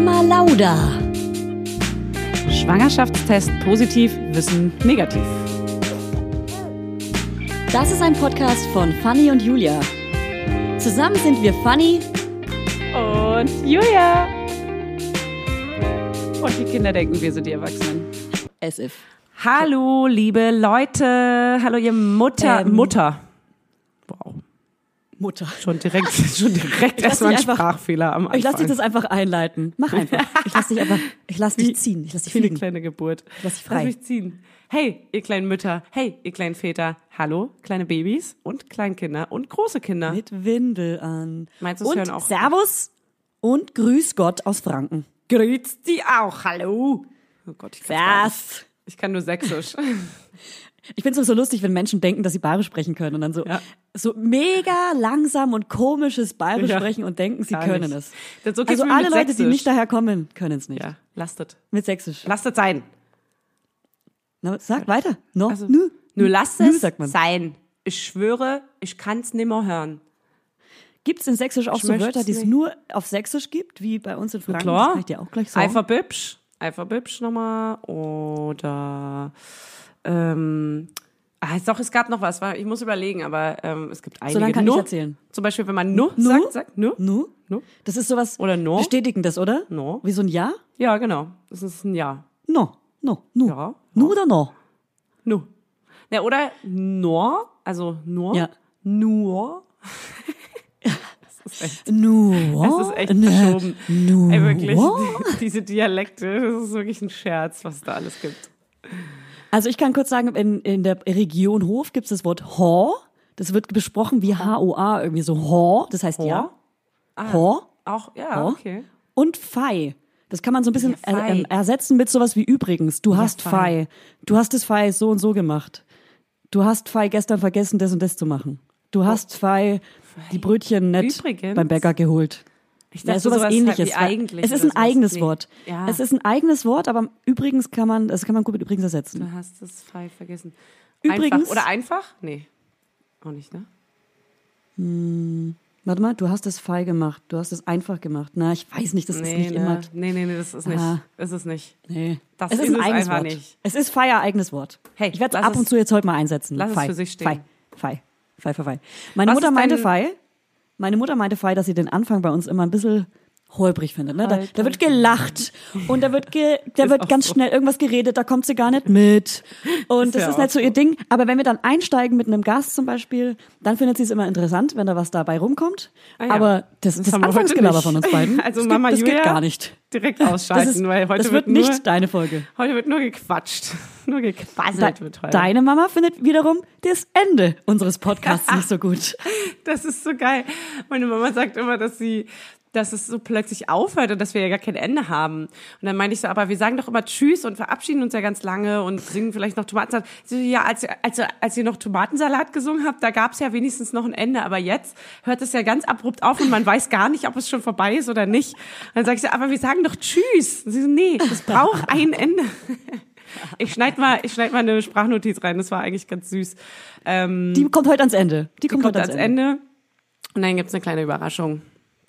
Mama Lauda. Schwangerschaftstest positiv, Wissen negativ. Das ist ein Podcast von Fanny und Julia. Zusammen sind wir Fanny Und Julia. Und die Kinder denken, wir sind die Erwachsenen. as if. Hallo, liebe Leute. Hallo, ihr Mutter. Ähm. Mutter. Wow. Mutter. Schon direkt, schon direkt lass erstmal ein dich Sprachfehler am Anfang. Ich lass dich das einfach einleiten. Mach einfach. Ich lass dich einfach, ich lass dich ziehen. Ich lass dich Wie eine fliegen. kleine Geburt. Lass dich Lass frei. mich ziehen. Hey, ihr kleinen Mütter. Hey, ihr kleinen Väter. Hallo, kleine Babys und Kleinkinder und große Kinder. Mit Windel an. Meinst du, hören auch- Servus und Grüß Gott aus Franken. Grüß die auch. Hallo. Oh Gott, ich. Was? ich kann nur Sächsisch. Ich finde es so lustig, wenn Menschen denken, dass sie Bayerisch sprechen können und dann so, Ja. so mega langsam und komisches Bayerisch Ja. sprechen und denken, sie Gar können nicht. es. So also alle Leute, die Sächsisch. nicht daher kommen, können es nicht. Ja, lastet. Mit Sächsisch. Lasst es sein. Na, sag weiter. No, Also, nö. Nur lasst Nö, es sein. Ich schwöre, ich kann's nimmer hören. Gibt es in Sächsisch auch Ich so Wörter, die es nur auf Sächsisch gibt, wie bei uns in Franken? klar. Das kann ich dir auch gleich sagen. Eiferbübsch. Eiferbübsch nochmal. Oder, ähm, ah, doch, es gab noch was. Ich muss überlegen, aber ähm, es gibt einige. So lange kann Nu, ich erzählen. Zum Beispiel, wenn man nu, Nu? sagt, sagt nu. Nu? Nu? Das ist sowas Oder no? Bestätigendes, oder? No. Wie so ein Ja? Ja, genau. Das ist ein Ja. No. No. Nu. Ja. Nu oder no? Nu. Ja, oder nur, also nur. Ja. Nur. das ist echt Nu. Es ist echt Ne. verschoben. Nu. Ey, wirklich, diese Dialekte, das ist wirklich ein Scherz, was es da alles gibt. Also ich kann kurz sagen, in, in der Region Hof gibt es das Wort Ho. Das wird besprochen wie H-O-A, irgendwie so Ho. Das heißt ja. Ho. Auch, ja, Ho. okay. Und Fei. Das kann man so ein bisschen Ja, äh, ähm, ersetzen mit sowas wie übrigens. Du hast Fei. Fei. Du hast das Fei so und so gemacht. Du hast Fei gestern vergessen, das und das zu machen. Du hast Fei die Brötchen nicht Oh. Übrigens? beim Bäcker geholt. Ich Ja, dachte, sowas, sowas ähnliches. Wie eigentlich es ist ein eigenes Nee. Wort. Ja. Es ist ein eigenes Wort, aber übrigens kann man, das kann man gut mit übrigens ersetzen. Du hast das frei vergessen. Übrigens- Einfach. Oder einfach? Nee. Auch nicht, ne? Warte mal, du hast es Fei gemacht. Du hast es einfach gemacht. Na, ich weiß nicht, das ist Nee, nicht ne? immer. nee, nee, nee, das ist nicht. Ah. Das ist nicht. Nee. Das es ist, ist ein es eigenes Wort. nicht. Es ist Fei ein eigenes Wort. Hey, ich werde es ab und es- zu jetzt heute mal einsetzen. lass es Fei. für sich stehen. Fei. Fei. Fei, Fei, Fei. Meine Was Mutter ist meinte Fei. Meine Mutter meinte Fei, dass sie den Anfang bei uns immer ein bisschen holprig findet. Ne? Da, da wird gelacht und da wird, ge, da Ist wird ganz so. schnell irgendwas geredet, da kommt sie gar nicht mit. Und Ist das ja ist nicht so ihr Ding. Aber wenn wir dann einsteigen mit einem Gast zum Beispiel, dann findet sie es immer interessant, wenn da was dabei rumkommt. Ah ja. Aber das, das, Das heute Anfangsgelaber von uns beiden, Also das, Mama geht, das Julia, geht gar nicht. Direkt Das, ausschalten, ist, weil heute das wird nur, nicht deine Folge. Heute wird nur gequatscht. Nur De gequasselt wird heute. deine Mama findet wiederum das Ende unseres Podcasts nicht so gut. Das ist so geil. Meine Mama sagt immer, dass sie dass es so plötzlich aufhört und dass wir ja gar kein Ende haben. Und dann meinte ich so, aber wir sagen doch immer Tschüss und verabschieden uns ja ganz lange und singen vielleicht noch Tomatensalat. Sie so, ja, als, als, als ihr noch Tomatensalat gesungen habt, da gab es ja wenigstens noch ein Ende. Aber jetzt hört es ja ganz abrupt auf und man weiß gar nicht, ob es schon vorbei ist oder nicht. Und dann sage ich so, aber wir sagen doch Tschüss. Und sie so, nee, es braucht ein Ende. Ich schneid mal, ich schneid mal eine Sprachnotiz rein. Das war eigentlich ganz süß. Ähm, Die kommt heute ans Ende. Die, die kommt, kommt heute ans Ende. Und dann gibt's eine kleine Überraschung.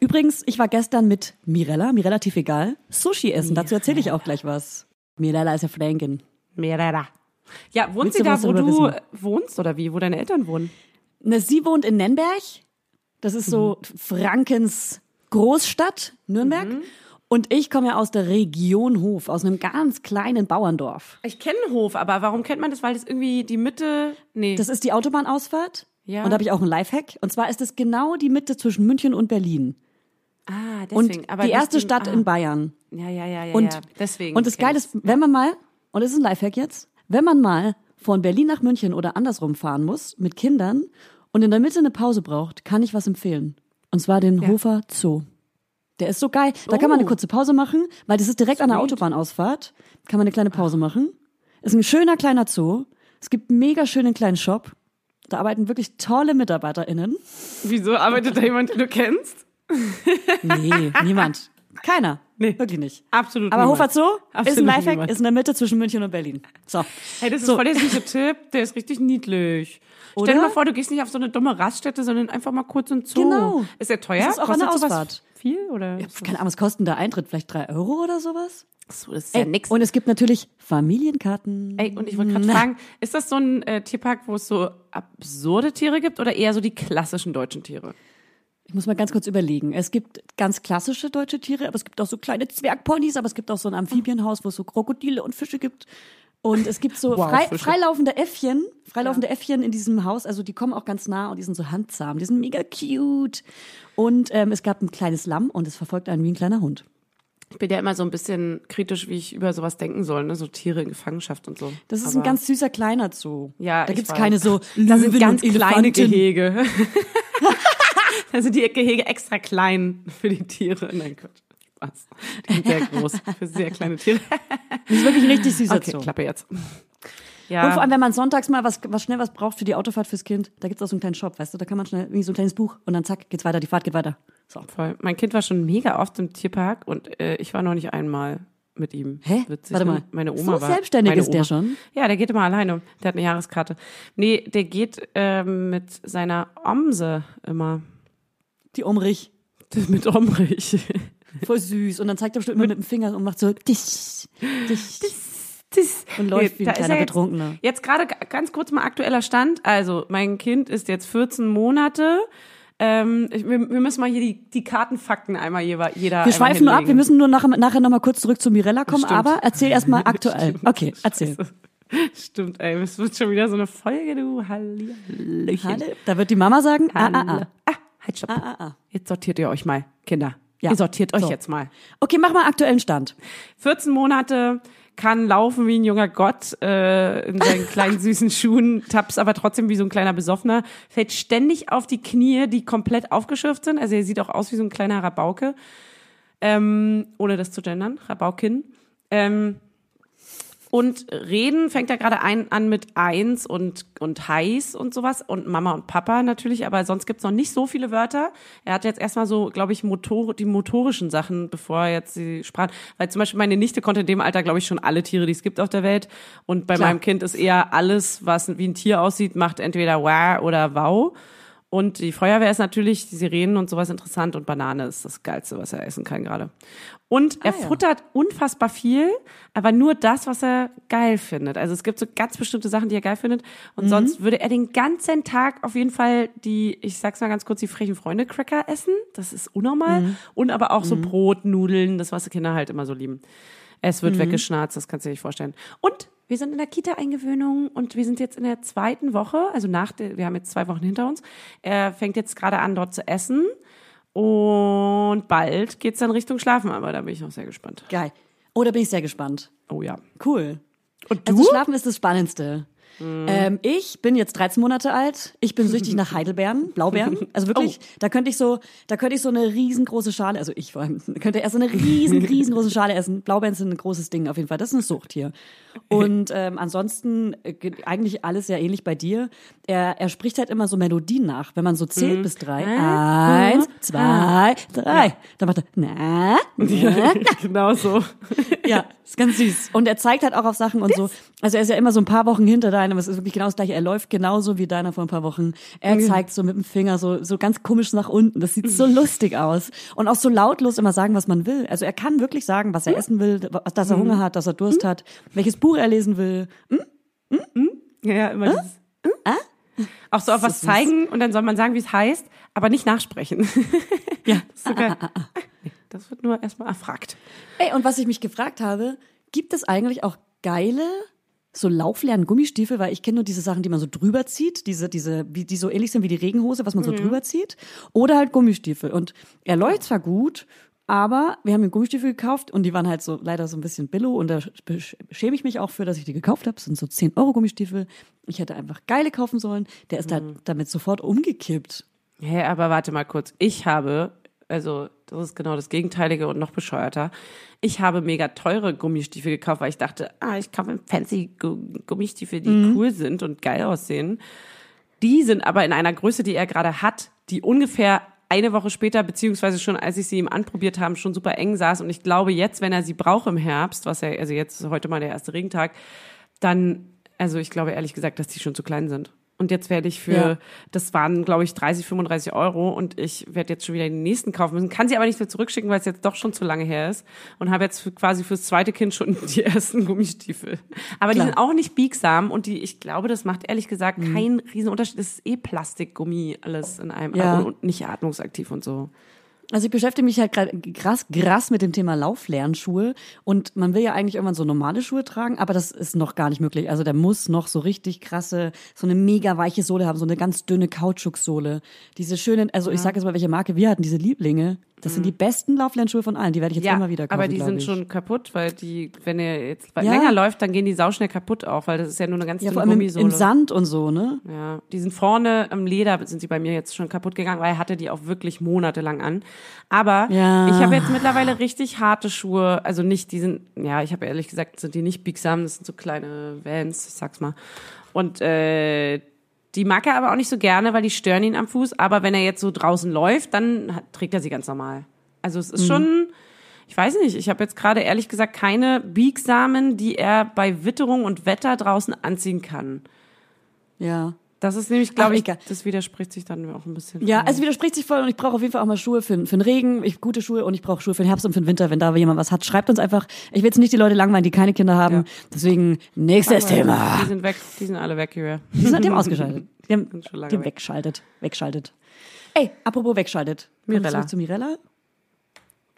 Übrigens, ich war gestern mit Mirella, mir relativ egal, Sushi essen. Dazu erzähle ich auch gleich was. Mirella ist ja Fränkin. Mehrere. Ja, wohnt Willst sie du da, wo du wissen? wohnst oder wie, wo deine Eltern wohnen? Ne, sie wohnt in Nennberg. Das ist so Frankens Großstadt, Nürnberg. Und ich komme ja aus der Region Hof, aus einem ganz kleinen Bauerndorf. Ich kenne Hof, aber warum kennt man das? Weil das irgendwie die Mitte. Nee. Das ist die Autobahnausfahrt. Ja. Und da habe ich auch einen Lifehack. Und zwar ist es genau die Mitte zwischen München und Berlin. ah, Und deswegen. aber die erste Stadt ah. in Bayern. Ja, ja, ja, ja. Und, ja. deswegen. und das Geile ist, wenn man mal, und das ist ein Lifehack jetzt, wenn man mal von Berlin nach München oder andersrum fahren muss mit Kindern und in der Mitte eine Pause braucht, kann ich was empfehlen. Und zwar den Hofer Zoo. Der ist so geil. Da kann man eine Oh. kurze Pause machen, weil das ist direkt an der Sweet. Autobahnausfahrt. Kann man eine kleine Pause machen. Ist ein schöner kleiner Zoo. Es gibt einen mega schönen kleinen Shop. Da arbeiten wirklich tolle MitarbeiterInnen. Wieso arbeitet da jemand, den du kennst? Nee, niemand. Keiner. Nee. Wirklich nicht. Absolut Aber niemand. Hofer Zoo ist Absolut ein Lifehack, niemand. ist in der Mitte zwischen München und Berlin. So. Hey, das ist So. voll der süße Tipp. Der ist richtig niedlich. Oder? Stell dir mal vor, du gehst nicht auf so eine dumme Raststätte, sondern einfach mal kurz in den Zoo. Genau. Ist der teuer? Das ist auch Kostet sowas Ausfahrt. Viel oder? Keine Ahnung, was kostet der Eintritt? Vielleicht drei Euro oder sowas? So, das ist ja Ey, nix. Und es gibt natürlich Familienkarten. Ey, und ich wollte gerade fragen, ist das so ein äh, Tierpark, wo es so absurde Tiere gibt oder eher so die klassischen deutschen Tiere? Ich muss mal ganz kurz überlegen. Es gibt ganz klassische deutsche Tiere, aber es gibt auch so kleine Zwergponys, aber es gibt auch so ein Amphibienhaus, wo es so Krokodile und Fische gibt. Und es gibt so Wow, frei, freilaufende Äffchen, freilaufende Äffchen in diesem Haus. Also die kommen auch ganz nah und die sind so handzahm. Die sind mega cute. Und ähm, es gab ein kleines Lamm und es verfolgt einen wie ein kleiner Hund. Ich bin ja immer so ein bisschen kritisch, wie ich über sowas denken soll, ne? so Tiere in Gefangenschaft und so. Das ist Aber- ein ganz süßer kleiner Zoo. Ja, da gibt's weiß. keine so Da sind ganz und kleine. Gehege. da sind die Gehege extra klein für die Tiere. Nein, Gott. Spaß. Die sind sehr groß für sehr kleine Tiere. Das ist wirklich ein richtig süßer Okay, Zoo. Klappe jetzt. Ja. Und vor allem, wenn man sonntags mal was, was schnell was braucht für die Autofahrt fürs Kind, da gibt's auch so einen kleinen Shop, weißt du, da kann man schnell wie so ein kleines Buch und dann zack, geht's weiter, die Fahrt geht weiter. So. Voll. Mein Kind war schon mega oft im Tierpark und äh, ich war noch nicht einmal mit ihm. Hä? Witzig, Warte mal. Meine Oma So war. selbstständig ist der Oma. schon? Ja, der geht immer alleine. Der hat eine Jahreskarte. Nee, der geht ähm, mit seiner Omse immer. Die Umrich. mit Omrich. Voll süß. Und dann zeigt er bestimmt immer mit dem Finger und macht so dich, dich. Das, Und läuft wie da ein er kleiner jetzt, Betrunkener. Jetzt gerade ganz kurz mal aktueller Stand. Also, mein Kind ist jetzt 14 Monate. Ähm, wir, wir müssen mal hier die, die Kartenfakten einmal jeder, jeder Wir schweifen nur ab, wir müssen nur nachher, nachher nochmal kurz zurück zu Mirella kommen, Stimmt. aber erzähl erstmal aktuell. Okay, erzähl. Stimmt, ey, es wird schon wieder so eine Folge, du Hallöchen. Halle, da wird die Mama sagen, ah, ah, ah. Ah, halt stopp. Ah, ah, ah. Jetzt sortiert ihr euch mal, Kinder. Ja. Ihr sortiert euch So. jetzt mal. Okay, mach mal aktuellen Stand. 14 Monate, kann laufen wie ein junger Gott äh, in seinen kleinen süßen Schuhen, taps aber trotzdem wie so ein kleiner Besoffener, fällt ständig auf die Knie, die komplett aufgeschürft sind. Also er sieht auch aus wie so ein kleiner Rabauke, ähm, ohne das zu gendern, Rabaukin. Ähm, und reden fängt er gerade ein, an mit eins und, und heiß und sowas und Mama und Papa natürlich, aber sonst gibt's noch nicht so viele Wörter. Er hat jetzt erstmal so, glaube ich, Motor, die motorischen Sachen, bevor er jetzt die Sprachen, weil zum Beispiel meine Nichte konnte in dem Alter, glaube ich, schon alle Tiere, die es gibt auf der Welt. Und bei Klar. meinem Kind ist eher alles, was wie ein Tier aussieht, macht entweder wow oder wow. Und die Feuerwehr ist natürlich, die Sirenen und sowas interessant und Banane ist das Geilste, was er essen kann gerade. Und er Ah, ja. futtert unfassbar viel, aber nur das, was er geil findet. Also es gibt so ganz bestimmte Sachen, die er geil findet. Und sonst würde er den ganzen Tag auf jeden Fall die, ich sag's mal ganz kurz, die frechen Freunde Cracker essen. Das ist unnormal. Und aber auch so Brot, Nudeln, das, was die Kinder halt immer so lieben. Es wird weggeschnarzt, das kannst du dir nicht vorstellen. Und wir sind in der Kita-Eingewöhnung und wir sind jetzt in der zweiten Woche, also nach der, wir haben jetzt zwei Wochen hinter uns. Er fängt jetzt gerade an, dort zu essen. Und bald geht's dann Richtung Schlafen, aber da bin ich noch sehr gespannt. Geil. Oh, da bin ich sehr gespannt. Oh ja. Cool. Und du? Also Schlafen ist das Spannendste. Ähm, ich bin jetzt 13 Monate alt. Ich bin süchtig nach Heidelbeeren, Blaubeeren. Also wirklich, da könnte ich so, da könnte ich so eine riesengroße Schale, also ich vor allem, könnte erst so eine riesen, riesengroße Schale essen. Blaubeeren sind ein großes Ding auf jeden Fall. Das ist eine Sucht hier. Und ähm, ansonsten äh, eigentlich alles sehr ähnlich bei dir. Er, er spricht halt immer so Melodien nach, wenn man so zählt bis drei. Eins, zwei, drei. Dann macht er na, na, genau so. ja, ist ganz süß. Und er zeigt halt auch auf Sachen und so. Also er ist ja immer so ein paar Wochen hinter deinem, es ist wirklich genau das gleiche. Er läuft genauso wie deiner vor ein paar Wochen. Er zeigt so mit dem Finger so, so ganz komisch nach unten. Das sieht so lustig aus. Und auch so lautlos immer sagen, was man will. Also er kann wirklich sagen, was er essen will, dass er Hunger hat, dass er Durst hat, welches Buch er lesen will. Ja, ja, immer dieses. Auch so auf was zeigen und dann soll man sagen, wie es heißt, aber nicht nachsprechen. Ja. Das so geil. Nee, Das wird nur erstmal erfragt. Ey, und was ich mich gefragt habe, gibt es eigentlich auch geile so lauflernen Gummistiefel, weil ich kenne nur diese Sachen, die man so drüber zieht, diese, diese, wie, die so ähnlich sind wie die Regenhose, was man so drüber zieht, oder halt Gummistiefel. Und er läuft zwar gut, aber wir haben ihm Gummistiefel gekauft und die waren halt so leider so ein bisschen billo und da sch- schäme ich mich auch für, dass ich die gekauft habe. Das sind so 10 Euro Gummistiefel. Ich hätte einfach geile kaufen sollen. Der ist halt damit sofort umgekippt. Hä, aber warte mal kurz. Ich habe, also das ist genau das Gegenteilige und noch bescheuerter. Ich habe mega teure Gummistiefel gekauft, weil ich dachte, ah, ich kaufe fancy Gu- Gummistiefel, die cool sind und geil aussehen. Die sind aber in einer Größe, die er gerade hat, die ungefähr eine Woche später, beziehungsweise schon als ich sie ihm anprobiert habe, schon super eng saß. Und ich glaube jetzt, wenn er sie braucht im Herbst, was er, also jetzt ist heute mal der erste Regentag, dann, also ich glaube ehrlich gesagt, dass die schon zu klein sind. Und jetzt werde ich für, Ja. das waren, glaube ich, 30, 35 Euro und ich werde jetzt schon wieder die nächsten kaufen müssen. Kann sie aber nicht mehr zurückschicken, weil es jetzt doch schon zu lange her ist. Und habe jetzt für, quasi fürs zweite Kind schon die ersten Gummistiefel. Aber Klar. die sind auch nicht biegsam und die, ich glaube, das macht ehrlich gesagt keinen riesen Unterschied. Das ist eh Plastikgummi, alles in einem, Ja. und nicht atmungsaktiv und so. Also ich beschäftige mich halt gerade krass, krass mit dem Thema Lauflernschuhe und man will ja eigentlich irgendwann so normale Schuhe tragen, aber das ist noch gar nicht möglich. Also der muss noch so richtig krasse, so eine mega weiche Sohle haben, so eine ganz dünne Kautschuksohle. Diese schönen, also ich sage jetzt mal, welche Marke wir hatten, diese Lieblinge. Das sind die besten Lauflernschuhe von allen. Die werde ich jetzt immer wieder kaufen. aber die sind ich. schon kaputt, weil die, wenn er jetzt Ja. länger läuft, dann gehen die sauschnell kaputt auch, weil das ist ja nur eine ganz ja, dünne vor allem im, im Sand und so, ne? Ja, die sind vorne am Leder, sind sie bei mir jetzt schon kaputt gegangen, weil er hatte die auch wirklich monatelang an. Aber Ja. ich habe jetzt mittlerweile richtig harte Schuhe, also nicht, die sind, ja, ich habe ehrlich gesagt, sind die nicht biegsam, das sind so kleine Vans, ich sag's mal. Und äh, die mag er aber auch nicht so gerne, weil die stören ihn am Fuß. Aber wenn er jetzt so draußen läuft, dann hat, trägt er sie ganz normal. Also es ist Mhm. schon, ich weiß nicht, ich habe jetzt gerade ehrlich gesagt keine biegsamen, die er bei Witterung und Wetter draußen anziehen kann. Ja. Das ist nämlich, glaube ich, das widerspricht sich dann auch ein bisschen. Ja, es widerspricht sich voll und ich brauche auf jeden Fall auch mal Schuhe für, für den Regen, ich gute Schuhe und ich brauche Schuhe für den Herbst und für den Winter, wenn da jemand was hat. Schreibt uns einfach. Ich will jetzt nicht die Leute langweilen, die keine Kinder haben. Ja. Deswegen nächstes Thema. Die sind weg, die sind alle weg hier. Die sind, haben ausgeschaltet. Die haben, Sind schon lange die haben weg. weggeschaltet. Wegschaltet. Ey, apropos wegschaltet. Mirella. zu Mirella.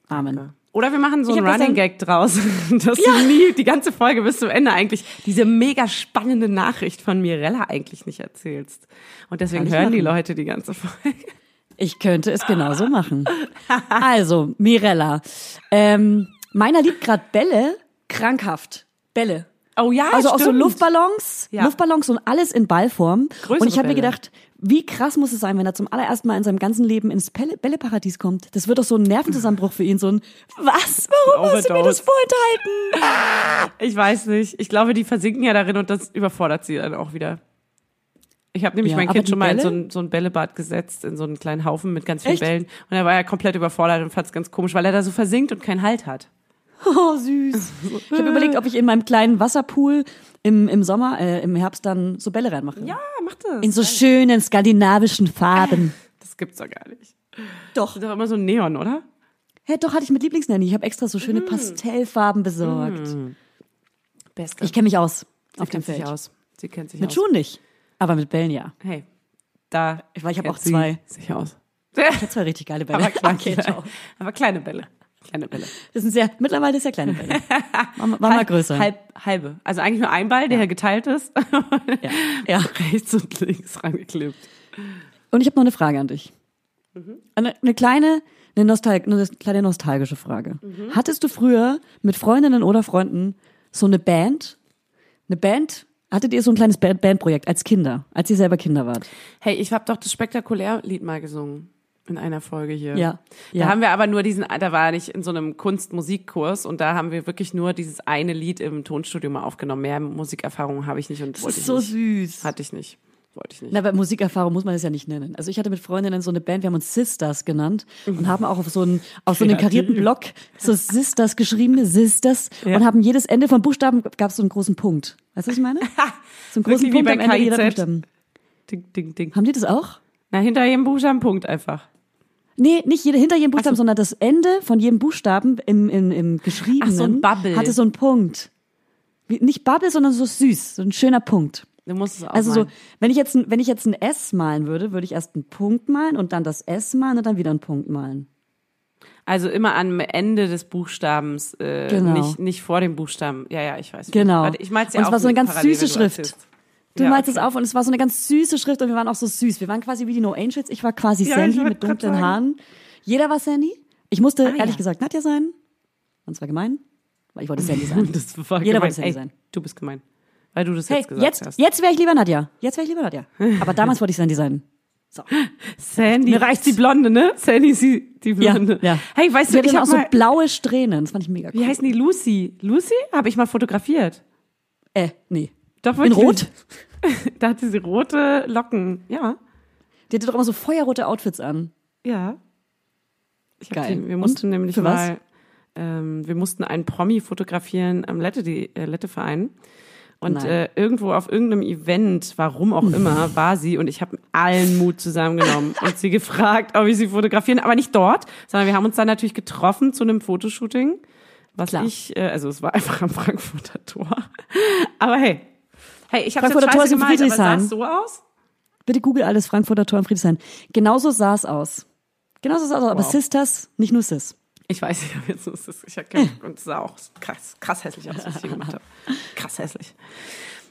Amen. Oder wir machen so einen Running Gag draus, dass du nie die ganze Folge bis zum Ende eigentlich diese mega spannende Nachricht von Mirella eigentlich nicht erzählst. Und deswegen hören die machen. Leute die ganze Folge. Ich könnte es genauso machen. Also, Mirella. Ähm, meiner liebt gerade Bälle krankhaft. Bälle. Oh ja, Also auch so stimmt. Luftballons, Ja. Luftballons und alles in Ballform. Größere und ich habe mir gedacht, wie krass muss es sein, wenn er zum allerersten Mal in seinem ganzen Leben ins Bälle Bälleparadies kommt. Das wird doch so ein Nervenzusammenbruch für ihn, so ein Was? Warum hast du mir das vorenthalten? Ich weiß nicht. Ich glaube, die versinken ja darin und das überfordert sie dann auch wieder. Ich habe nämlich Ja, mein Kind schon mal in so Bälle? ein, so ein Bällebad gesetzt, in so einen kleinen Haufen mit ganz vielen Echt? Bällen. Und er war ja komplett überfordert und fand es ganz komisch, weil er da so versinkt und keinen Halt hat. Oh, süß. Ich habe überlegt, ob ich in meinem kleinen Wasserpool im, im Sommer, äh, im Herbst dann so Bälle reinmache. Ja, mach das. In so schönen skandinavischen Farben. das gibt's doch gar nicht. Doch. Das ist doch immer so Neon, oder? Hey, doch hatte ich mit Lieblingsnanny. Ich habe extra so schöne Pastellfarben besorgt. Beste. Ich kenne mich aus Sie auf dem kennt sich Feld. aus. Sie kennt sich Mit aus. Schuhen nicht, aber mit Bällen ja. Hey, da. Ich- ich hab kennt auch sie zwei. Sich aus. Ich habe zwei richtig geile Bälle. Aber, klein, Okay, ciao. aber kleine Bälle. Kleine Bälle. Das sind sehr, mittlerweile sehr kleine Bälle. War, mal- war mal größer. Halb, halbe. Also eigentlich nur ein Ball, der geteilt ist. Ja. ja. Rechts und links rangeklebt. Und ich habe noch eine Frage an dich. Eine, eine kleine, eine, Nostal eine kleine nostalgische Frage. Hattest du früher mit Freundinnen oder Freunden so eine Band? Eine Band? Hattet ihr so ein kleines Band Bandprojekt als Kinder, als ihr selber Kinder wart? Hey, ich habe doch das Spektakulärlied mal gesungen. In einer Folge hier. Ja, Da ja. haben wir aber nur diesen, da war ich in so einem Kunst-Musikkurs und da haben wir wirklich nur dieses eine Lied im Tonstudio mal aufgenommen. Mehr Musikerfahrung habe ich nicht und Das wollte ist ich so nicht. süß. Hatte ich nicht. Wollte ich nicht. Na, aber Musikerfahrung muss man das ja nicht nennen. Also ich hatte mit Freundinnen so eine Band, wir haben uns Sisters genannt und haben auch auf so einen, auf so einen karierten Block so Sisters geschrieben, Sisters Ja. und haben jedes Ende von Buchstaben gab es so einen großen Punkt. Weißt du, was ich meine? So einen großen Punkt am Ende jeder. Buchstaben. Ding, ding, ding. Haben die das auch? Na, hinter jedem Buchstaben Punkt einfach. Nee, nicht jede, hinter jedem Buchstaben, sondern das Ende von jedem Buchstaben im, im, im Geschriebenen Ach, so ein Bubble. hatte so einen Punkt. Wie, nicht Bubble, sondern so süß, so ein schöner Punkt. Du musst es auch Also so, wenn ich jetzt, ein- wenn ich jetzt ein S malen würde, würde ich erst einen Punkt malen und dann das S malen und dann wieder einen Punkt malen. Also immer am Ende des Buchstabens, äh, Genau. nicht, nicht vor dem Buchstaben. Ja, ja, ich weiß. Genau. Warte, ich mal's ja Und es war so eine ganz süße Schrift. Du Ja, malst okay. es auf und es war so eine ganz süße Schrift und wir waren auch so süß. Wir waren quasi wie die No Angels. Ich war quasi Ja, Sandy mit dunklen sagen. Haaren. Jeder war Sandy. Ich musste Ah, ehrlich ja. gesagt Nadja sein. Und zwar gemein, weil ich wollte Sandy sein. Das war Jeder gemein. wollte Sandy Ey, sein. Du bist gemein. Weil du das Hey, jetzt gesagt jetzt, hast. jetzt wäre ich lieber Nadja. Jetzt wäre ich lieber Nadja. Aber damals wollte ich Sandy sein. So. Sandy. Mir reicht's. Die Blonde, ne? Sandy ist die, die Ja, Blonde. ja. Hey, weißt du, ich immer hab auch so blaue Strähnen. Das fand ich mega cool. wie heißen die? Lucy. Lucy? Habe ich mal fotografiert. Äh, nee. Doch, In. Rot? Da hatte sie rote Locken. Ja. Die hatte doch immer so feuerrote Outfits an. Ja. Ich Geil. Die, wir Und? mussten nämlich Für was? mal, ähm, wir mussten einen Promi fotografieren am Lette, die, äh, Lette-Verein. Und Nein. äh, irgendwo auf irgendeinem Event, warum auch immer, war sie und ich habe allen Mut zusammengenommen und sie gefragt, ob ich sie fotografieren, aber nicht dort, sondern wir haben uns dann natürlich getroffen zu einem Fotoshooting, was Klar. ich, äh, also es war einfach am Frankfurter Tor. Aber hey, hey, ich habe Frankfurter Tor ist aber sah Friedrichshain. es so aus? Bitte google alles Frankfurter Tor im Friedrichshain. Genauso sah es aus. Genauso sah es aus, aber Wow. Sisters, nicht nur Sis. Ich weiß, ich habe jetzt nur das, ich hab keinen, und es sah auch krass, krass hässlich aus, was ich hier gemacht habe. Krass hässlich.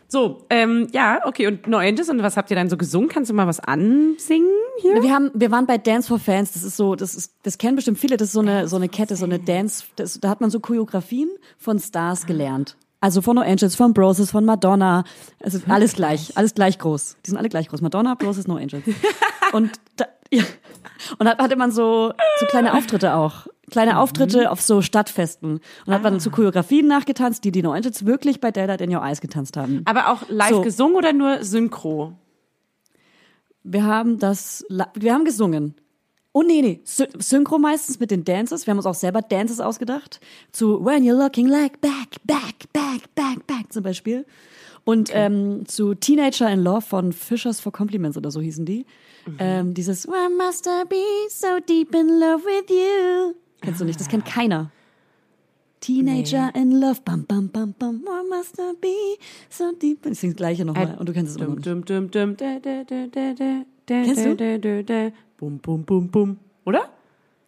So, ähm, ja, okay, und No Angels, und was habt ihr dann so gesungen? Kannst du mal was ansingen hier? Wir haben, wir waren bei Dance for Fans. Das ist so, das ist, das kennen bestimmt viele. Das ist so eine, so eine Kette, so eine Dance. Das, da hat man so Choreografien von Stars gelernt. Also von No Angels, von Broses, von Madonna. Also alles gleich, alles gleich groß. Die sind alle gleich groß. Madonna, Broses, No Angels. Und da, ja. Und da hatte man so, so kleine Auftritte auch. Kleine Auftritte auf so Stadtfesten. Und da hat man dann so Choreografien nachgetanzt, die die No Angels wirklich bei Daylight in Your Eyes getanzt haben. Aber auch live So. gesungen oder nur synchro? Wir haben das, wir haben gesungen. Oh nee, nee, Sy Synchro meistens mit den Dances. Wir haben uns auch selber Dances ausgedacht. Zu When You're Looking Like Back, Back, Back, Back, Back zum Beispiel. Und ähm, zu Teenager in Love von Fishers for Compliments oder so hießen die. Ähm, dieses Why must I be so deep in love with you? Kennst du nicht, das kennt keiner. Teenager in Love, bam, bam, bam, bam, why must I be so deep? Ich sing das gleiche nochmal und du kennst es immer Dum, nicht. dum, dum, dum, da, da, da, da, da, da, Kennst du? da, da, da, Bum, bum, bum, bum. Oder?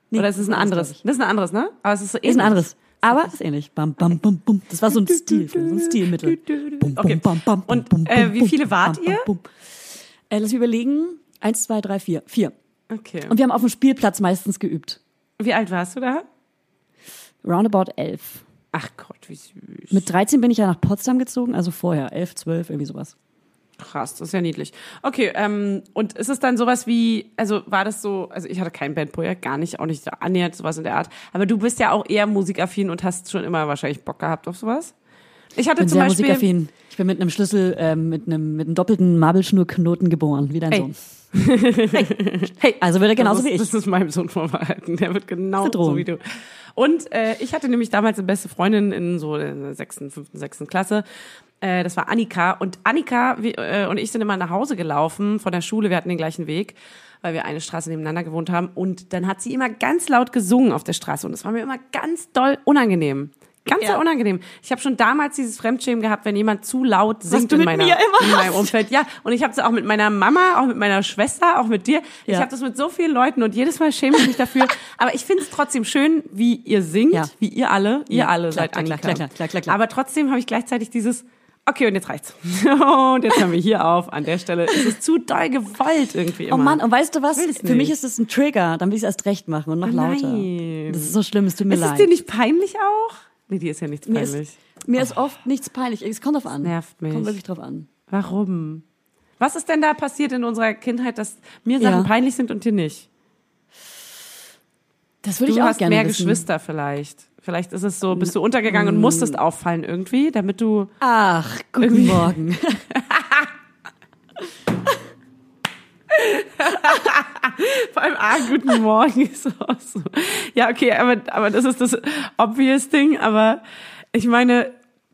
Nee, Oder ist es ein das anderes? Das ist ein anderes, ne? Aber es ist so Ist ein ähnlich. anderes. Aber ist ähnlich. Bam, bam, bam, bum. Das war so ein Stil, so ein Stilmittel. Bum, Okay. bam, bam, bum, Und, bum, äh, wie viele wart bam, ihr? bam, bum. Äh, lass mich überlegen. Eins, zwei, drei, vier. Vier. Okay. Und wir haben auf dem Spielplatz meistens geübt. Wie alt warst du da? Roundabout elf. Ach Gott, wie süß. Mit 13 bin ich ja nach Potsdam gezogen, also vorher. Elf, zwölf, irgendwie sowas. Krass, das ist ja niedlich. Okay, ähm, und ist es dann sowas wie, also war das so, also ich hatte kein Bandprojekt, gar nicht, auch nicht annähernd sowas in der Art, aber du bist ja auch eher musikaffin und hast schon immer wahrscheinlich Bock gehabt auf sowas? Ich hatte bin zum sehr Beispiel. musikaffin. Ich bin mit einem Schlüssel, ähm, mit einem, mit einem doppelten Marmelschnurknoten geboren, wie dein Ey. Sohn. hey, also wird er genauso das wie ist, ich. Das ist meinem Sohn vorbehalten. Der wird genau so wie du. Und äh, ich hatte nämlich damals eine beste Freundin in so der sechsten, fünften, sechsten Klasse. Äh, das war Annika. Und Annika äh, und ich sind immer nach Hause gelaufen von der Schule. Wir hatten den gleichen Weg, weil wir eine Straße nebeneinander gewohnt haben. Und dann hat sie immer ganz laut gesungen auf der Straße. Und das war mir immer ganz doll unangenehm. Ganz Ja. doll unangenehm. Ich habe schon damals dieses Fremdschämen gehabt, wenn jemand zu laut singt in, meiner, mir immer in meinem. Umfeld. Ja, und ich habe es auch mit meiner Mama, auch mit meiner Schwester, auch mit dir. Ich Ja. habe das mit so vielen Leuten und jedes Mal schäme ich mich dafür. Aber ich finde es trotzdem schön, wie ihr singt, Ja. wie ihr alle, ihr alle klar, seid klar, Annika. klar, klar, klar, klar, klar. Aber trotzdem habe ich gleichzeitig dieses, okay, und jetzt reicht's. und jetzt hören wir hier auf. An der Stelle ist es zu doll gewollt irgendwie immer. Oh Mann, und weißt du was? Es Für mich ist es ein Trigger, dann will ich es erst recht machen und noch Oh lauter. Das ist so schlimm, es tut mir ist es leid. dir nicht peinlich auch? Nee, dir ist ja nichts mir, peinlich. ist, mir ist oft nichts peinlich. Es kommt drauf an. nervt mich. Kommt wirklich drauf an. Warum? Was ist denn da passiert in unserer Kindheit, dass mir Sachen Ja. peinlich sind und dir nicht? Das würde Du ich auch hast gerne mehr wissen. Geschwister vielleicht. Vielleicht ist es so, bist du untergegangen und musstest auffallen irgendwie, damit du. Ach, guten Morgen. Vor allem, ah, guten Morgen ist auch so. Ja, okay, aber, aber das ist das obvious Ding, aber ich meine,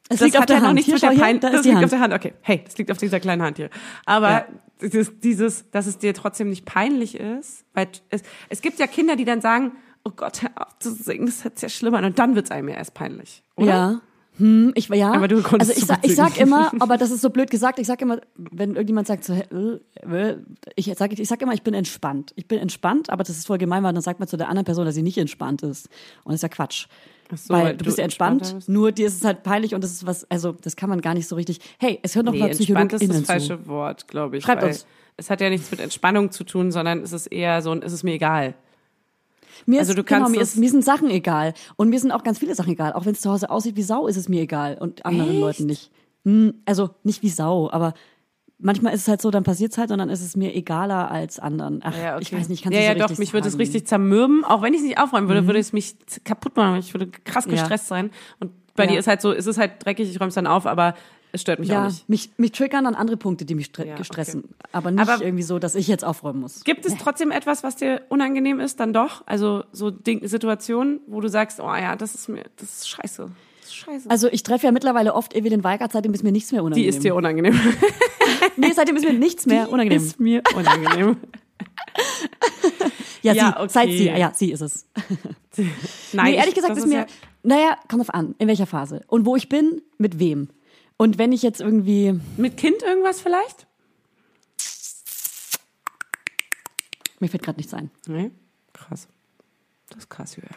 Es das liegt auf der ja Hand. Hier, der hier, da Das liegt Hand. auf der Hand, okay. Hey, das liegt auf dieser kleinen Hand hier. Aber Ja. dieses, dieses, dass es dir trotzdem nicht peinlich ist, weil es, es gibt ja Kinder, die dann sagen, oh Gott, hör auf zu singen, das hört sich ja schlimmer an. Und dann wird's einem ja erst peinlich. Oder? Ja. Hm, ich, ja. Aber du konntest also ich, gut ich sag immer, aber das ist so blöd gesagt, ich sag immer, wenn irgendjemand sagt so, äh, äh, ich sag, ich sag immer, ich bin entspannt. Ich bin entspannt, aber das ist voll gemein, weil dann sagt man zu der anderen Person, dass sie nicht entspannt ist. Und das ist ja Quatsch. Ach so, weil weil du bist ja entspannt, nur dir ist es halt peinlich und das ist was, also das kann man gar nicht so richtig. Hey, es hört noch Nee, mal entspannt ist das zu. falsche Wort, glaube ich. Schreibt weil uns. Es hat ja nichts mit Entspannung zu tun, sondern es ist eher so ein, es ist mir egal. Mir Also ist, du genau, kannst mir, das- ist, mir sind Sachen egal. Und mir sind auch ganz viele Sachen egal. Auch wenn es zu Hause aussieht wie Sau, ist es mir egal. Und anderen Echt? Leuten nicht. Hm, also nicht wie Sau, aber manchmal ist es halt so, dann passiert's halt und dann ist es mir egaler als anderen. Ach, Ja, okay. ich weiß nicht, ich kann Ja, ja, so doch, richtig mich würde es. Mhm. richtig zermürben. Auch wenn ich es nicht aufräumen würde, würde es mich kaputt machen. Ich würde krass Ja. gestresst sein. Und bei Ja. dir ist halt so, ist es halt dreckig, ich räume es dann auf, aber es stört mich auch Ja, nicht. mich, mich triggern dann andere Punkte, die mich Ja, okay. stressen. Aber nicht Aber- irgendwie so, dass ich jetzt aufräumen muss. Gibt es trotzdem etwas, was dir unangenehm ist, dann doch? Also so Ding, Situationen, wo du sagst, oh ja, das ist mir, das ist scheiße. Das ist scheiße. Also ich treffe ja mittlerweile oft Evelyn Weigert, seitdem ist mir nichts mehr Die unangenehm. ist dir unangenehm. Nee, seitdem ist mir nichts mehr unangenehm. Ist mir unangenehm. ja, Ja, sie, okay. seit sie, ja, sie ist es. Nein, nee, ehrlich ich- gesagt ist mir, ja- naja, kommt drauf an, in welcher Phase. Und wo ich bin, mit wem. Und wenn ich jetzt irgendwie, Mit Kind irgendwas vielleicht? mir fällt gerade nichts ein. Nee. Krass. Das ist krass, Julia.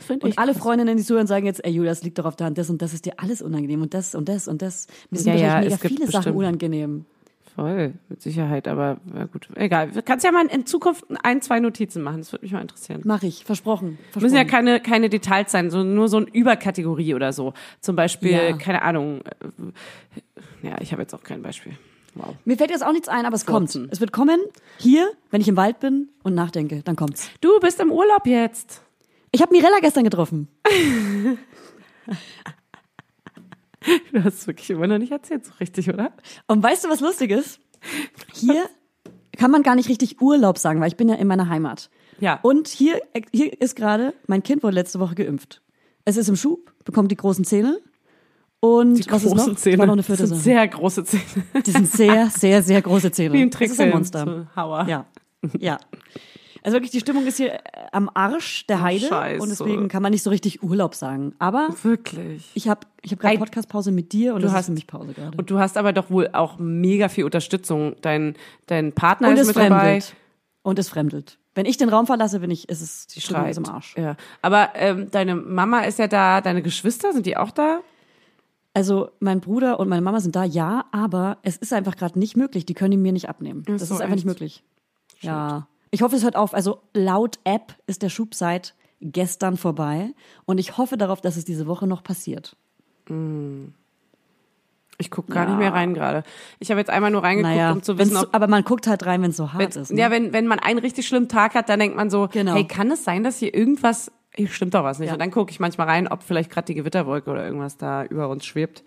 Find Und alle krass. Freundinnen, die zuhören, sagen jetzt, ey Julia, das liegt doch auf der Hand, das und das ist dir alles unangenehm und das und das und das. Mir sind Ja, ja, mega viele Sachen bestimmt. unangenehm. Voll, mit Sicherheit, aber ja gut, egal. Du kannst ja mal in Zukunft ein, zwei Notizen machen, das würde mich mal interessieren. Mach ich, versprochen. versprochen. Müssen ja keine, keine Details sein, so, nur so eine Überkategorie oder so. Zum Beispiel, Ja. keine Ahnung, äh, ja, ich habe jetzt auch kein Beispiel. Wow. Mir fällt jetzt auch nichts ein, aber es Furzen. kommt. Es wird kommen, hier, wenn ich im Wald bin und nachdenke, dann kommt's. Du bist im Urlaub jetzt. Ich habe Mirella gestern getroffen. Du hast es wirklich immer noch nicht erzählt, so richtig, oder? Und weißt du, was lustig ist? Hier kann man gar nicht richtig Urlaub sagen, weil ich bin ja in meiner Heimat. Ja. Und hier, hier ist gerade, mein Kind wurde letzte Woche geimpft. Es ist im Schub, bekommt die großen Zähne. Und Die was ist noch? großen Zähne. War noch eine das vierte sind Sache. sehr große Zähne. Die sind sehr, sehr, sehr große Zähne. Wie im Das ist ein Trickfilm. Monster. Hauer. Ja, ja. Also wirklich, die Stimmung ist hier äh, am Arsch der Heide. Scheiße. Und deswegen kann man nicht so richtig Urlaub sagen. Aber Wirklich. ich habe ich hab gerade Podcast-Pause mit dir und du das hast- mich Pause gerade. Und du hast aber doch wohl auch mega viel Unterstützung. Dein, dein Partner Und ist mit dabei. fremdelt. Und es fremdelt. Wenn ich den Raum verlasse, bin ich, ist es, die Stimmung ist im Arsch. Ja. Aber ähm, deine Mama ist ja da, deine Geschwister, sind die auch da? Also mein Bruder und meine Mama sind da, ja, aber es ist einfach gerade nicht möglich. Die können ihn mir nicht abnehmen. Das so, ist einfach nicht echt? möglich. Ja. Ich hoffe, es hört auf. Also laut App ist der Schub seit gestern vorbei und ich hoffe darauf, dass es diese Woche noch passiert. Ich gucke gar Ja. nicht mehr rein gerade. Ich habe jetzt einmal nur reingeguckt, Naja, um zu wissen, ob aber man guckt halt rein, wenn es so hart ist. Ne? Ja, wenn, wenn man einen richtig schlimmen Tag hat, dann denkt man so, Genau. hey, kann es sein, dass hier irgendwas hier stimmt doch was nicht. Ja. Und dann gucke ich manchmal rein, ob vielleicht gerade die Gewitterwolke oder irgendwas da über uns schwebt.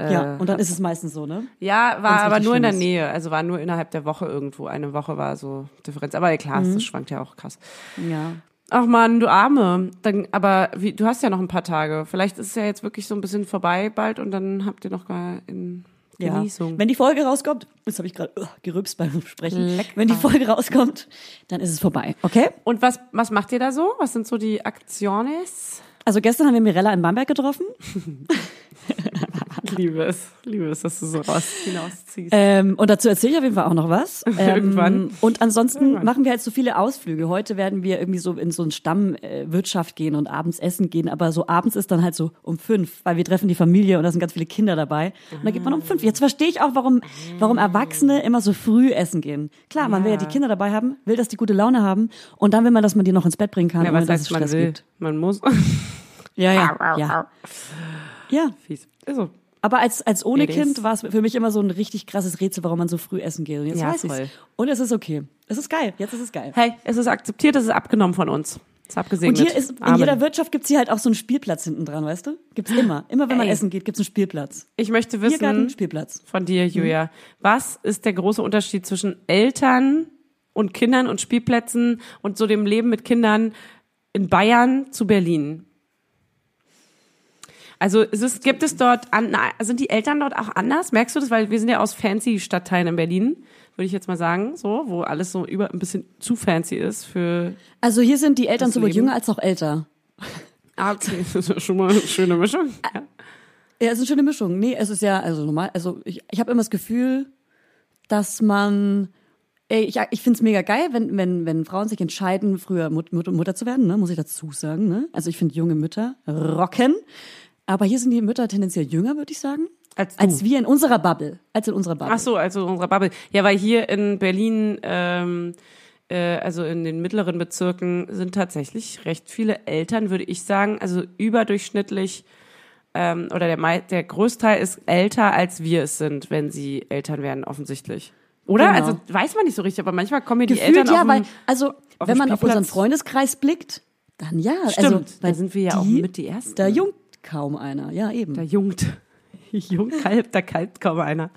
Ja, und dann ist es meistens so, ne? Ja, war aber nur in der. Nähe. Also war nur innerhalb der Woche irgendwo. Eine Woche war so Differenz. Aber klar, Mhm. das schwankt ja auch krass. Ja. Ach man, du Arme. Dann, aber wie, du hast ja noch ein paar Tage. Vielleicht ist es ja jetzt wirklich so ein bisschen vorbei bald und dann habt ihr noch mal in Ja. Genießung. Wenn die Folge rauskommt, jetzt habe ich gerade uh, gerübst beim Sprechen. Lecker. Wenn die Folge rauskommt, dann ist es vorbei, okay? Und was, was macht ihr da so? Was sind so die Aktiones? Also gestern haben wir Mirella in Bamberg getroffen. Liebe es, liebe es, dass du so raus hinausziehst. Ähm, und dazu erzähle ich auf jeden Fall auch noch was. Ähm, Irgendwann. Und ansonsten Irgendwann. machen wir halt so viele Ausflüge. Heute werden wir irgendwie so in so eine Stammwirtschaft gehen und abends essen gehen. Aber so abends ist dann halt so um fünf, weil wir treffen die Familie und da sind ganz viele Kinder dabei. Und dann geht man um fünf. Jetzt verstehe ich auch, warum, warum Erwachsene immer so früh essen gehen. Klar, man will ja die Kinder dabei haben, will, dass die gute Laune haben. Und dann will man, dass man die noch ins Bett bringen kann, ja, was dass heißt, es man Stress will? gibt. Man muss. Ja, ja, ja. Ja, Fies. Ist so. Aber als, als ohne It. Kind war es für mich immer so ein richtig krasses Rätsel, warum man so früh essen geht. Und jetzt Ja, weiß ich's. voll. Und es ist okay. Es ist geil. Jetzt ist es geil. Hey, es ist akzeptiert, es ist abgenommen von uns. Es ist Und abgesegnet. hier ist, in Amen. jeder Wirtschaft gibt's hier halt auch so einen Spielplatz hinten dran, weißt du? Gibt's immer. Immer wenn man Ey. essen geht, gibt's einen Spielplatz. Ich möchte Biergarten, wissen Spielplatz. von dir, Julia, was ist der große Unterschied zwischen Eltern und Kindern und Spielplätzen und so dem Leben mit Kindern in Bayern zu Berlin? Also ist es, gibt es dort, an, sind die Eltern dort auch anders? Merkst du das? Weil wir sind ja aus fancy Stadtteilen in Berlin, würde ich jetzt mal sagen, so, wo alles so über ein bisschen zu fancy ist für. Also hier sind die Eltern sowohl jünger als auch älter. Ah, okay, das ist ja schon mal eine schöne Mischung. Ja. Ja, es ist eine schöne Mischung. Nee, es ist ja, also normal, also ich, ich habe immer das Gefühl, dass man, ey, ich, ich find's mega geil, wenn, wenn, wenn Frauen sich entscheiden, früher Mut, Mut, Mutter zu werden, ne, muss ich dazu sagen. Ne? Also ich finde junge Mütter rocken. Aber hier sind die Mütter tendenziell jünger, würde ich sagen. Als du. Als wir in unserer Bubble. Als in unserer Bubble. Ach so, also unserer Bubble. Ja, weil hier in Berlin, ähm, äh, also in den mittleren Bezirken, sind tatsächlich recht viele Eltern, würde ich sagen, also überdurchschnittlich ähm, oder der, der Großteil ist älter, als wir es sind, wenn sie Eltern werden, offensichtlich. Oder? Genau. Also weiß man nicht so richtig, aber manchmal kommen mir die Gefühlt Eltern ja, auf weil, den- also, auf wenn man auf unseren Spielplatz. Freundeskreis blickt, dann ja. Stimmt, also, da sind wir ja auch mit die Ersten. Da jungt kaum einer. Ja, eben. Da jungt. Jung, kalt, da kalt kaum einer.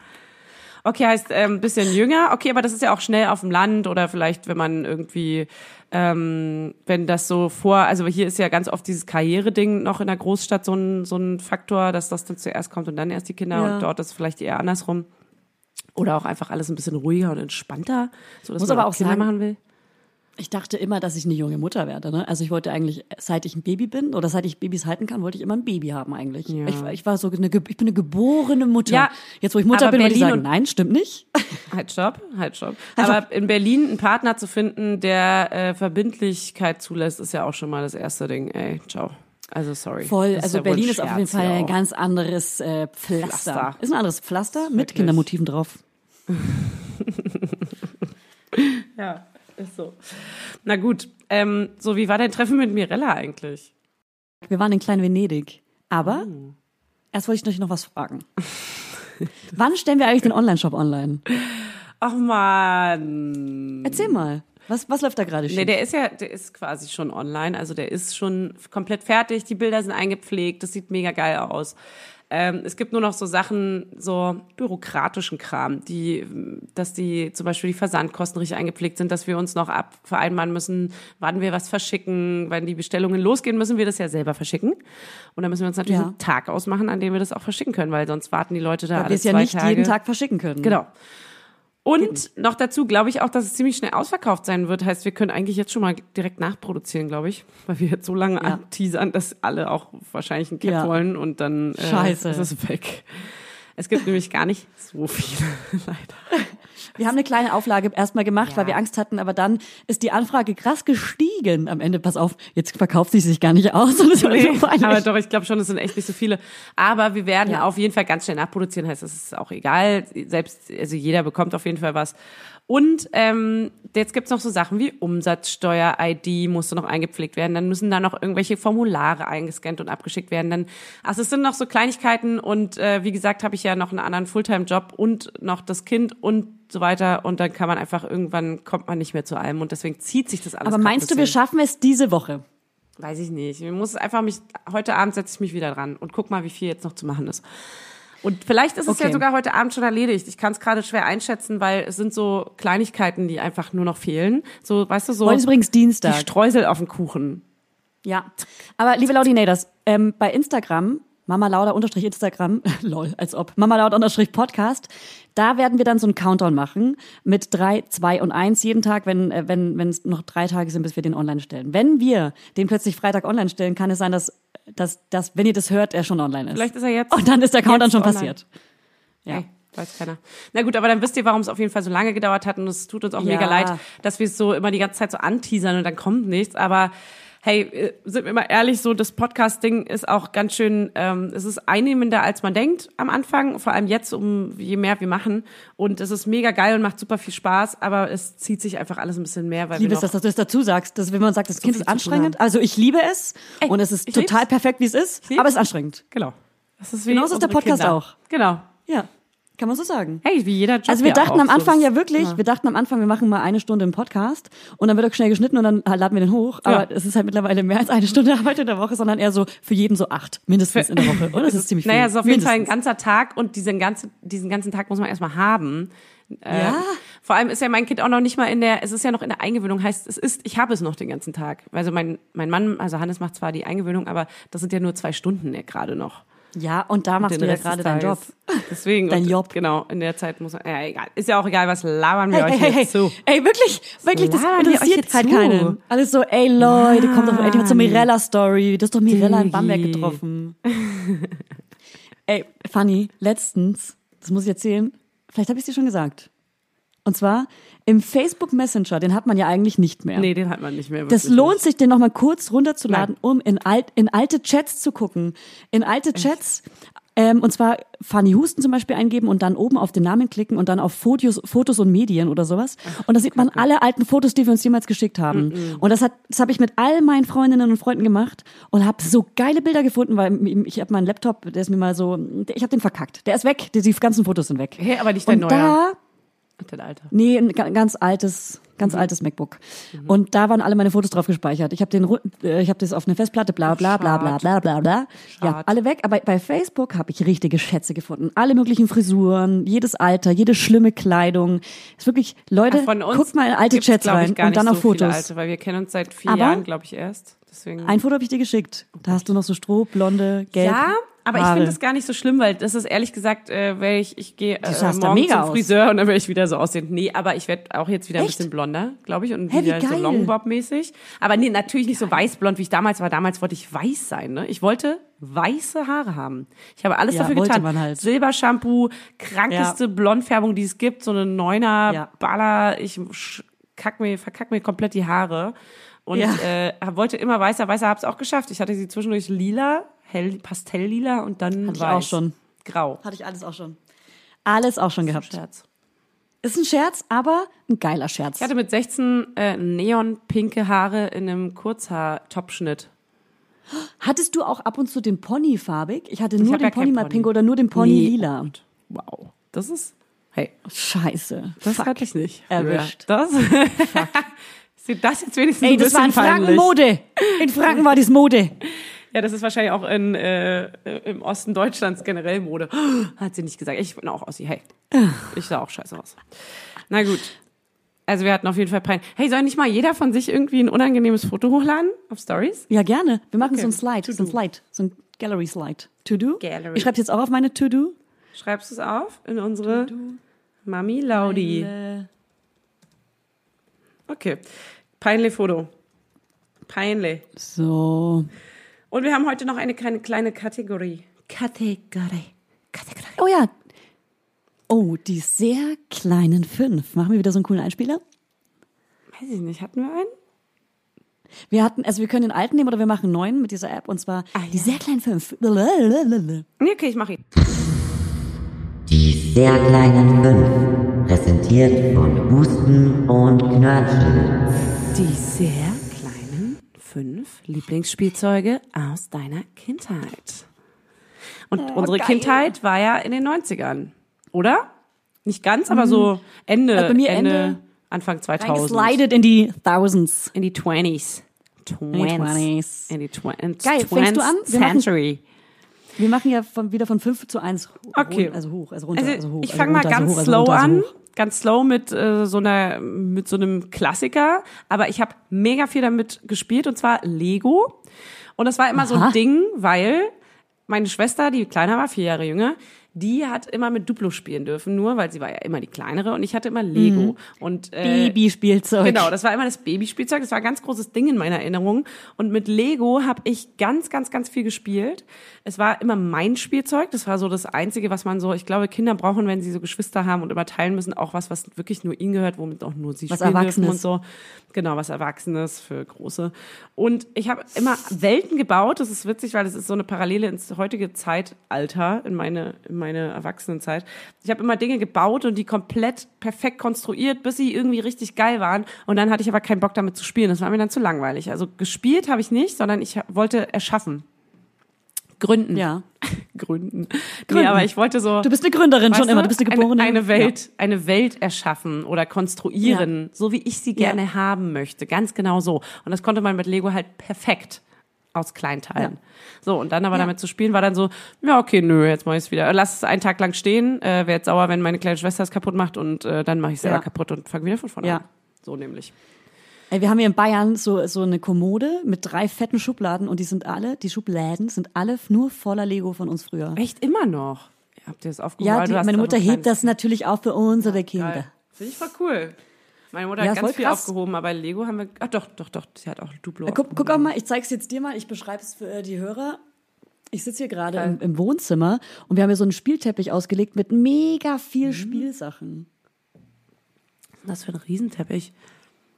Okay, heißt ähm, ein bisschen jünger. Okay, aber das ist ja auch schnell auf dem Land oder vielleicht, wenn man irgendwie, ähm, wenn das so vor, also hier ist ja ganz oft dieses Karriereding noch in der Großstadt so ein, so ein Faktor, dass das dann zuerst kommt und dann erst die Kinder Ja. und dort ist vielleicht eher andersrum. Oder auch einfach alles ein bisschen ruhiger und entspannter, so dass Muss man aber auch Kinder sagen- machen will. Ich dachte immer, dass ich eine junge Mutter werde. Ne? Also ich wollte eigentlich, seit ich ein Baby bin oder seit ich Babys halten kann, wollte ich immer ein Baby haben eigentlich. Ja. Ich, ich war so eine, ich bin eine geborene Mutter. Ja, Jetzt, wo ich Mutter bin, würde ich Berlin sagen, nein, stimmt nicht. Halt stopp, halt stopp. Halt Aber in Berlin einen Partner zu finden, der äh, Verbindlichkeit zulässt, ist ja auch schon mal das erste Ding. Ey, ciao. Also sorry. Voll. Also ja Berlin ist auf jeden Fall ein ganz anderes äh, Pflaster. Pflaster. Ist ein anderes Pflaster mit. Kindermotiven drauf. Ja, ist so. Na gut, ähm, so wie war dein Treffen mit Mirella eigentlich? Wir waren in Klein Venedig. Aber Oh. erst wollte ich euch noch was fragen. Wann stellen wir eigentlich den Online-Shop online? Ach man. Erzähl mal. Was, was läuft da gerade schief? Nee, der ist ja, der ist quasi schon online, also der ist schon komplett fertig, die Bilder sind eingepflegt, das sieht mega geil aus. Ähm, es gibt nur noch so Sachen, so bürokratischen Kram, die, dass die zum Beispiel die Versandkosten richtig eingepflegt sind, dass wir uns noch ab vereinbaren müssen, wann wir was verschicken, wenn die Bestellungen losgehen, müssen wir das ja selber verschicken. Und dann müssen wir uns natürlich Ja. einen Tag ausmachen, an dem wir das auch verschicken können, weil sonst warten die Leute da Weil wir alle es ja nicht Tage. jeden Tag verschicken können. Genau. Und noch dazu glaube ich auch, dass es ziemlich schnell ausverkauft sein wird. Heißt, wir können eigentlich jetzt schon mal direkt nachproduzieren, glaube ich, weil wir jetzt so lange Ja. anteasern, dass alle auch wahrscheinlich ein Cap Ja. wollen und dann äh, Scheiße. ist es weg. Es gibt nämlich gar nicht so viele, leider. Wir haben eine kleine Auflage erstmal gemacht, Ja. weil wir Angst hatten, aber dann ist die Anfrage krass gestiegen. Am Ende, pass auf, jetzt verkauft sie sich gar nicht aus. Und das war so. Aber doch, ich glaube schon, es sind echt nicht so viele. Aber wir werden Ja. auf jeden Fall ganz schnell nachproduzieren, heißt, das ist auch egal. Selbst, also jeder bekommt auf jeden Fall was. Und ähm, jetzt gibt's noch so Sachen wie Umsatzsteuer-ID musste noch eingepflegt werden. Dann müssen da noch irgendwelche Formulare eingescannt und abgeschickt werden. Dann, also es sind noch so Kleinigkeiten und äh, wie gesagt, habe ich ja noch einen anderen Fulltime-Job und noch das Kind und so weiter. Und dann kann man einfach irgendwann kommt man nicht mehr zu allem und deswegen zieht sich das alles. aber meinst du, wir schaffen es diese Woche? weiß ich nicht. Ich muss einfach mich, heute Abend setze ich mich wieder dran und guck mal, wie viel jetzt noch zu machen ist. Und vielleicht ist es Okay. ja sogar heute Abend schon erledigt. Ich kann es gerade schwer einschätzen, weil es sind so Kleinigkeiten, die einfach nur noch fehlen. So, weißt du, so Heute ist übrigens die Dienstag. Streusel auf dem Kuchen. Ja, aber liebe Laudinators, ähm, bei Instagram, Mama Lauda unterstrich Instagram, lol, als ob, Mama Lauda unterstrich Podcast, da werden wir dann so einen Countdown machen mit drei, zwei und eins jeden Tag, wenn äh, wenn wenn es noch drei Tage sind, bis wir den online stellen. Wenn wir den plötzlich Freitag online stellen, kann es sein, dass, dass, dass wenn ihr das hört, er schon online ist. Vielleicht ist er jetzt. und dann ist der Countdown schon online. passiert. Ja. Ey, weiß keiner. Na gut, aber dann wisst ihr, warum es auf jeden Fall so lange gedauert hat und es tut uns auch Ja. mega leid, dass wir es so immer die ganze Zeit so anteasern und dann kommt nichts. Aber hey, äh, sind wir mal ehrlich, so das Podcast-Ding ist auch ganz schön, ähm, es ist einnehmender, als man denkt am Anfang, vor allem jetzt, um je mehr wir machen. Und es ist mega geil und macht super viel Spaß, aber es zieht sich einfach alles ein bisschen mehr, weil wir es, noch dass du das dazu sagst, dass wenn man sagt, das Kind viel ist anstrengend. Also ich liebe es Ey, und es ist total lieb's. perfekt, wie es ist, aber es ist anstrengend. Genau. Das ist wie Genauso ist der Podcast Kinder. auch. Genau. Ja, kann man so sagen. Hey, wie jeder Job Also wir ja dachten auch am so. Anfang Das- ja wirklich, wir dachten am Anfang, wir machen mal eine Stunde im Podcast und dann wird er schnell geschnitten und dann laden wir den hoch. Aber Ja. es ist halt mittlerweile mehr als eine Stunde Arbeit in der Woche, sondern eher so für jeden so acht, mindestens in der Woche. Oder? Das ist ziemlich viel. Naja, es ist auf jeden Fall ein ganzer Tag und diesen ganzen, diesen ganzen Tag muss man erstmal haben. Äh, Ja. Vor allem ist ja mein Kind auch noch nicht mal in der, es ist ja noch in der Eingewöhnung, heißt, es ist, ich habe es noch den ganzen Tag. Also mein, mein Mann, also Hannes macht zwar die Eingewöhnung, aber das sind ja nur zwei Stunden ja, gerade noch. Ja, und da machst Den du ja gerade deinen Job. Deswegen. Dein und, Job. Genau, in der Zeit muss man, ja, egal. Ist ja auch egal, was labern wir Hey, euch hey, hey, hey. jetzt zu. Ey, wirklich, wirklich, das labern interessiert jetzt halt keinen. Alles so, ey Leute, kommt doch endlich mal zur Mann. Mirella-Story. Du hast doch Mirella in Bamberg getroffen. ey, Fanny, letztens, das muss ich erzählen, vielleicht habe ich dir schon gesagt. Und zwar im Facebook Messenger, den hat man ja eigentlich nicht mehr. Nee, den hat man nicht mehr. Das lohnt nicht. sich, den nochmal kurz runterzuladen, um in, alt, in alte Chats zu gucken. In alte Chats. Ähm, und zwar Fanny Husten zum Beispiel eingeben und dann oben auf den Namen klicken und dann auf Fotos, Fotos und Medien oder sowas. Und da sieht man alle alten Fotos, die wir uns jemals geschickt haben. Und das hat, das habe ich mit all meinen Freundinnen und Freunden gemacht und habe so geile Bilder gefunden, weil ich habe meinen Laptop, der ist mir mal so, ich habe den verkackt. Der ist weg, die, die ganzen Fotos sind weg. Hey, aber nicht dein und neuer. da Alter. Nee, ein ga- ganz altes, ganz altes MacBook. Und da waren alle meine Fotos drauf gespeichert. Ich habe den, äh, ich habe das auf eine Festplatte, bla bla bla bla bla bla bla. Ja, alle weg. Aber bei Facebook habe ich richtige Schätze gefunden. Alle möglichen Frisuren, jedes Alter, jede schlimme Kleidung. Ist wirklich, Leute, uns guckt mal in alte Chats rein und dann auf so Fotos. Alte, weil wir kennen uns seit vier Aber- Jahren, glaube ich, erst. Deswegen. Ein Foto habe ich dir geschickt. Da hast du noch so strohblonde, gelb. Ja, aber ich Haare. finde das gar nicht so schlimm, weil das ist ehrlich gesagt, äh, weil ich, ich gehe äh, morgen mega zum aus. Friseur und dann werde ich wieder so aussehen. Nee, aber ich werde auch jetzt wieder ein Echt? bisschen blonder, glaube ich, und Hä, wie wieder so. Longbob-mäßig. Aber nee, natürlich nicht so weißblond, wie ich damals war. Damals wollte ich weiß sein, ne? Ich wollte weiße Haare haben. Ich habe alles Ja, dafür getan. halt. Silbershampoo, krankeste Blondfärbung, die es gibt, so eine Neuner Ja. Baller, ich kack mir, verkack mir komplett die Haare. Und Ja. äh, wollte immer weißer, weißer, hab's auch geschafft. Ich hatte sie zwischendurch lila, hell, pastelllila und dann Hatte ich weiß. auch schon. Grau. Hatte ich alles auch schon. Alles auch schon gehabt. Scherz. Ist ein Scherz, aber ein geiler Scherz. Ich hatte mit 16 äh, neonpinke Haare in einem Kurzhaar-Topschnitt. Hattest du auch ab und zu den Pony farbig? Ich hatte nur hab den ja kein Pony mal Pony. pink oder nur den Pony Nee. lila. Wow. Das ist, hey, Scheiße. das Fuck. hatte ich nicht. Erwischt. Das, sieht das jetzt wenigstens Ey, das war in Franken peinlich. Mode. In Franken war das Mode. Ja, das ist wahrscheinlich auch in, äh, im Osten Deutschlands generell Mode. Hat sie nicht gesagt. Ich bin auch Ossi. Hey, ich sah auch scheiße aus. Na gut. Also wir hatten auf jeden Fall Pein. Hey, soll nicht mal jeder von sich irgendwie ein unangenehmes Foto hochladen auf Stories? Ja, gerne. Wir machen Okay. so ein Slide, so ein Slide, so ein Gallery Slide. To do? Gallery. Ich schreibe jetzt auch auf meine To do. Schreibst du es auf in unsere Mami Laudi? Okay. Peinlich Foto. Peinlich. So. Und wir haben heute noch eine kleine, kleine Kategorie. Kategorie. Kategorie. Oh ja. Oh, die sehr kleinen fünf. Machen wir wieder so einen coolen Einspieler? Weiß ich nicht, hatten wir einen? Wir hatten, also wir können den alten nehmen oder wir machen einen neuen mit dieser App und zwar Ah, die ja. sehr kleinen fünf. Nee, okay, ich mache ihn. Die sehr kleinen fünf, präsentiert von Husten und Knörnchen. Die sehr kleinen fünf Lieblingsspielzeuge aus deiner Kindheit. Und unsere geil. Kindheit war ja in den 90ern, oder? Nicht ganz, aber so Ende, Also bei mir Ende, Ende- Anfang 2000. Geslidet in die Thousands. In die 20s. 20s. In die 20s. Geil, fängst du an? Century. Wir machen ja von, wieder von 5 zu 1 Okay. also hoch, also runter, Also, also, hoch. ich also fange mal runter, also ganz hoch, also slow runter, also an, ganz slow mit äh, so einer mit so einem Klassiker, aber ich habe mega viel damit gespielt und zwar Lego. Und das war immer so Aha. ein Ding, weil meine Schwester, die kleiner war, vier Jahre jünger, die hat immer mit Duplo spielen dürfen, nur weil sie war ja immer die kleinere und ich hatte immer Lego und äh, Babyspielzeug. Genau, das war immer das Babyspielzeug. Das war ein ganz großes Ding in meiner Erinnerung. Und mit Lego habe ich ganz, ganz, ganz viel gespielt. Es war immer mein Spielzeug. Das war so das Einzige, was man so, ich glaube, Kinder brauchen, wenn sie so Geschwister haben und immer teilen müssen, auch was, was wirklich nur ihnen gehört, womit auch nur sie Was spielen dürfen und so. Genau, was Erwachsenes für Große. Und ich habe immer Welten gebaut. Das ist witzig, weil es ist so eine Parallele ins heutige Zeitalter, in meine, in meine Erwachsenenzeit. Ich habe immer Dinge gebaut und die komplett perfekt konstruiert, bis sie irgendwie richtig geil waren. Und dann hatte ich aber keinen Bock damit zu spielen. Das war mir dann zu langweilig. Also gespielt habe ich nicht, sondern ich wollte erschaffen. Gründen. Ja. Gründen. Nee, Gründen. aber ich wollte so. Du bist eine Gründerin schon Weißt immer, du bist eine geborene. Eine, eine Welt, eine Welt erschaffen oder konstruieren, so wie ich sie Ja. gerne haben möchte. Ganz genau so. Und das konnte man mit Lego halt perfekt aus Kleinteilen. Ja. So, und dann aber Ja. damit zu spielen, war dann so, ja, okay, nö, jetzt mach ich es wieder. Lass es einen Tag lang stehen, äh, wäre jetzt sauer, wenn meine kleine Schwester es kaputt macht und äh, dann mache ich es selber Ja. kaputt und fange wieder von vorne Ja. an. So nämlich. Ey, wir haben hier in Bayern so, so eine Kommode mit drei fetten Schubladen und die sind alle, die Schubladen sind alle nur voller Lego von uns früher. Echt immer noch. Habt ihr das aufgehoben? Ja, die, meine Mutter hebt das natürlich auch für unsere Kinder. Geil. Finde ich voll cool. Meine Mutter Ja, hat ganz viel krass. aufgehoben, aber Lego haben wir, ach doch, doch, doch, sie hat auch Duplo. Guck, guck auch mal, ich zeig's jetzt dir mal, ich beschreibe es für äh, die Hörer. Ich sitze hier gerade im, im Wohnzimmer und wir haben hier so einen Spielteppich ausgelegt mit mega viel Mhm. Spielsachen. Was für ein Riesenteppich.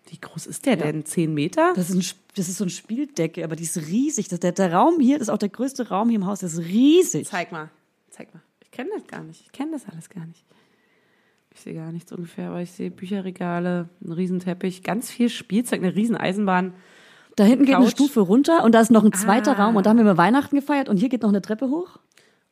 Wie groß ist der denn? Zehn Meter? Das ist, ein, das ist so eine Spieldecke, aber die ist riesig. Das, der, der Raum hier, das ist auch der größte Raum hier im Haus, das ist riesig. Zeig mal. Zeig mal. Ich kenne das gar nicht. Ich kenne das alles gar nicht. Ich sehe gar nichts ungefähr, aber ich sehe Bücherregale, einen Riesenteppich, ganz viel Spielzeug, eine Rieseneisenbahn. Da hinten geht eine Couch. Stufe runter und da ist noch ein zweiter Ah. Raum und da haben wir mal Weihnachten gefeiert und hier geht noch eine Treppe hoch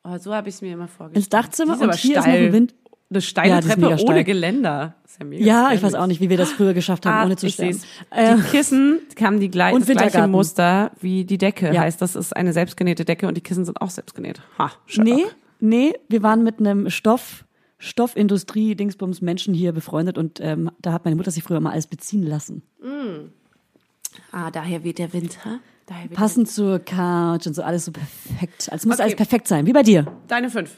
Oh, so habe ich es mir immer vorgestellt. ins Dachzimmer Die und hier ist noch steil. ein Wind. Eine steile Ja, die Treppe ohne steil. Geländer. Ja Ja, ich weiß auch nicht, wie wir das früher geschafft haben, Ah, ohne zu sterben. seh's. Äh, Die Kissen haben die gleich, Und das gleiche. Muster wie die Decke. Ja. Heißt, das ist eine selbstgenähte Decke und die Kissen sind auch selbstgenäht. Ha, Sherlock. nee, nee, wir waren mit einem Stoff, Stoffindustrie, Dingsbums Menschen hier befreundet und ähm, da hat meine Mutter sich früher mal alles beziehen lassen. Ah, daher weht der Winter. Weht Passend zur Couch und so alles so perfekt. Also muss Okay. alles perfekt sein, wie bei dir. der, deine fünf.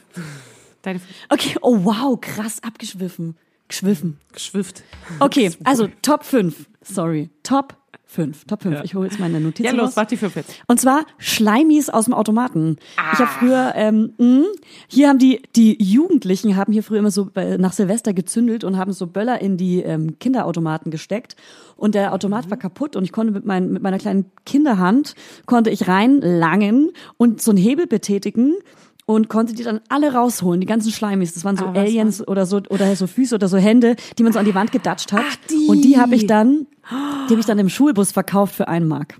Deine fünf. Okay, oh wow, krass abgeschwiffen. Geschwiffen. Geschwifft. Okay, also Top 5. Sorry, Top 5. Top 5. Ich hole jetzt meine Notizen Ja, los, mach die fünf jetzt. Und zwar Schleimis aus dem Automaten. Ich habe Ah. früher, ähm, mh, hier haben die, die Jugendlichen haben hier früher immer so bei, nach Silvester gezündelt und haben so Böller in die ähm, Kinderautomaten gesteckt. Und der Automat Mhm. war kaputt und ich konnte mit, mein, mit meiner kleinen Kinderhand, konnte ich reinlangen und so einen Hebel betätigen und konnte die dann alle rausholen, die ganzen Schleimis. Das waren so Ah, Aliens oder so, oder so Füße oder so Hände, die man so an die Wand gedatscht hat. Ach, die. Und die habe ich dann, die habe ich dann im Schulbus verkauft für einen Mark.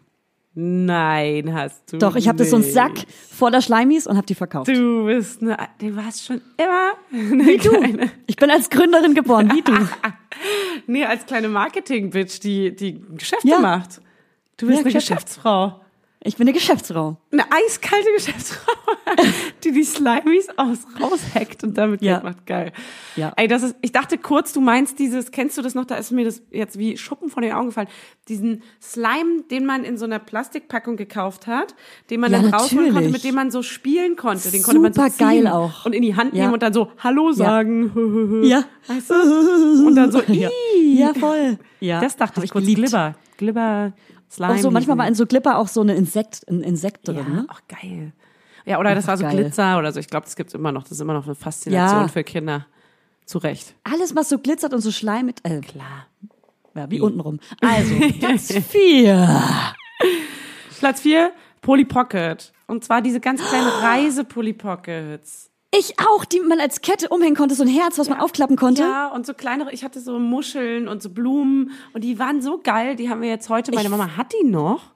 Nein, hast du Doch, ich habe das so einen. Sack voller Schleimis und habe die verkauft. Du bist eine, du warst schon immer eine kleine, Ich bin als Gründerin geboren, wie du. nee, als kleine Marketing-Bitch, die, die Geschäfte Ja. macht. Du bist Ja, eine. Geschäftsfrau. Ich bin eine Geschäftsfrau. Eine eiskalte Geschäftsfrau, die die Slimies aus raushackt und damit Ja. Geld macht. Geil. Ja. Ey, das ist, ich dachte kurz, du meinst dieses, kennst du das noch? Da ist mir das jetzt wie Schuppen von den Augen gefallen. Diesen Slime, den man in so einer Plastikpackung gekauft hat, den man Ja, dann rausholen konnte, mit dem man so spielen konnte. Den konnte man so Super geil auch. Und in die Hand Ja. nehmen und dann so Hallo sagen. Ja. Weißt du? Und dann so, Ja, ja voll. Ja. Das dachte Hab ich kurz. geliebt. Glibber. Glibber, Slime. Auch so, manchmal war in so Glipper auch so eine Insekt, ein Insekt Ja, drin. Ne? ach geil. Ja, oder das war so geil. Glitzer oder so. Ich glaube, das gibt's immer noch. Das ist immer noch eine Faszination Ja. für Kinder. Zu Recht. Alles, was so glitzert und so schleimig, äh, Klar. ja, wie untenrum. Also, Platz vier. Platz vier Polly Pocket. Und zwar diese ganz kleinen Reise-Polly Pockets. Ich auch, die man als Kette umhängen konnte, so ein Herz, was man aufklappen konnte. Ja, und so kleinere, ich hatte so Muscheln und so Blumen und die waren so geil, die haben wir jetzt heute, meine Mama hat die noch.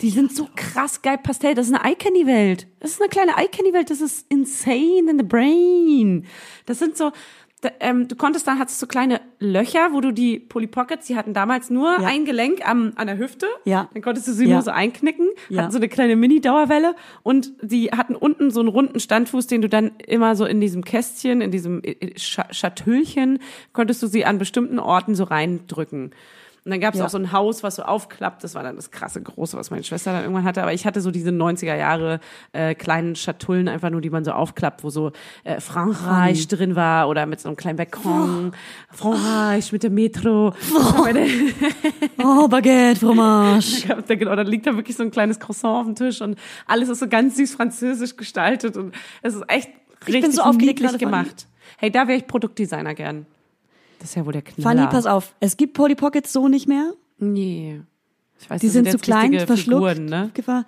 Die sind so krass geil Pastell, das ist eine Eye-Candy-Welt. Das ist eine kleine Eye-Candy-Welt, das ist insane in the brain. Das sind so, ähm, du konntest dann, hattest so kleine Löcher, wo du die Polly Pockets, die hatten damals nur Ja. ein Gelenk am, an der Hüfte. Ja. Dann konntest du sie Ja. nur so einknicken, Ja. hatten so eine kleine Mini-Dauerwelle und die hatten unten so einen runden Standfuß, den du dann immer so in diesem Kästchen, in diesem äh, Scha- Schatüllchen, konntest du sie an bestimmten Orten so reindrücken. Und dann gab es Ja. auch so ein Haus, was so aufklappt. Das war dann das krasse Große, was meine Schwester dann irgendwann hatte. Aber ich hatte so diese 90er Jahre äh, kleinen Schatullen einfach nur, die man so aufklappt, wo so äh, Frankreich drin war oder mit so einem kleinen Balkon. Frankreich mit dem Metro. Oh, Baguette, Fromage. Ja, da- genau, dann liegt da wirklich so ein kleines Croissant auf dem Tisch und alles ist so ganz süß französisch gestaltet und es ist echt bin richtig so niedlich gemacht. Hey, da wäre ich Produktdesigner gern. Das ist ja wohl der Knaller. Fanny, pass auf. Es gibt Polly Pockets so nicht mehr. Nee. Ich weiß, Die das sind zu klein, verschluckt. Figuren, ne? Gefahr.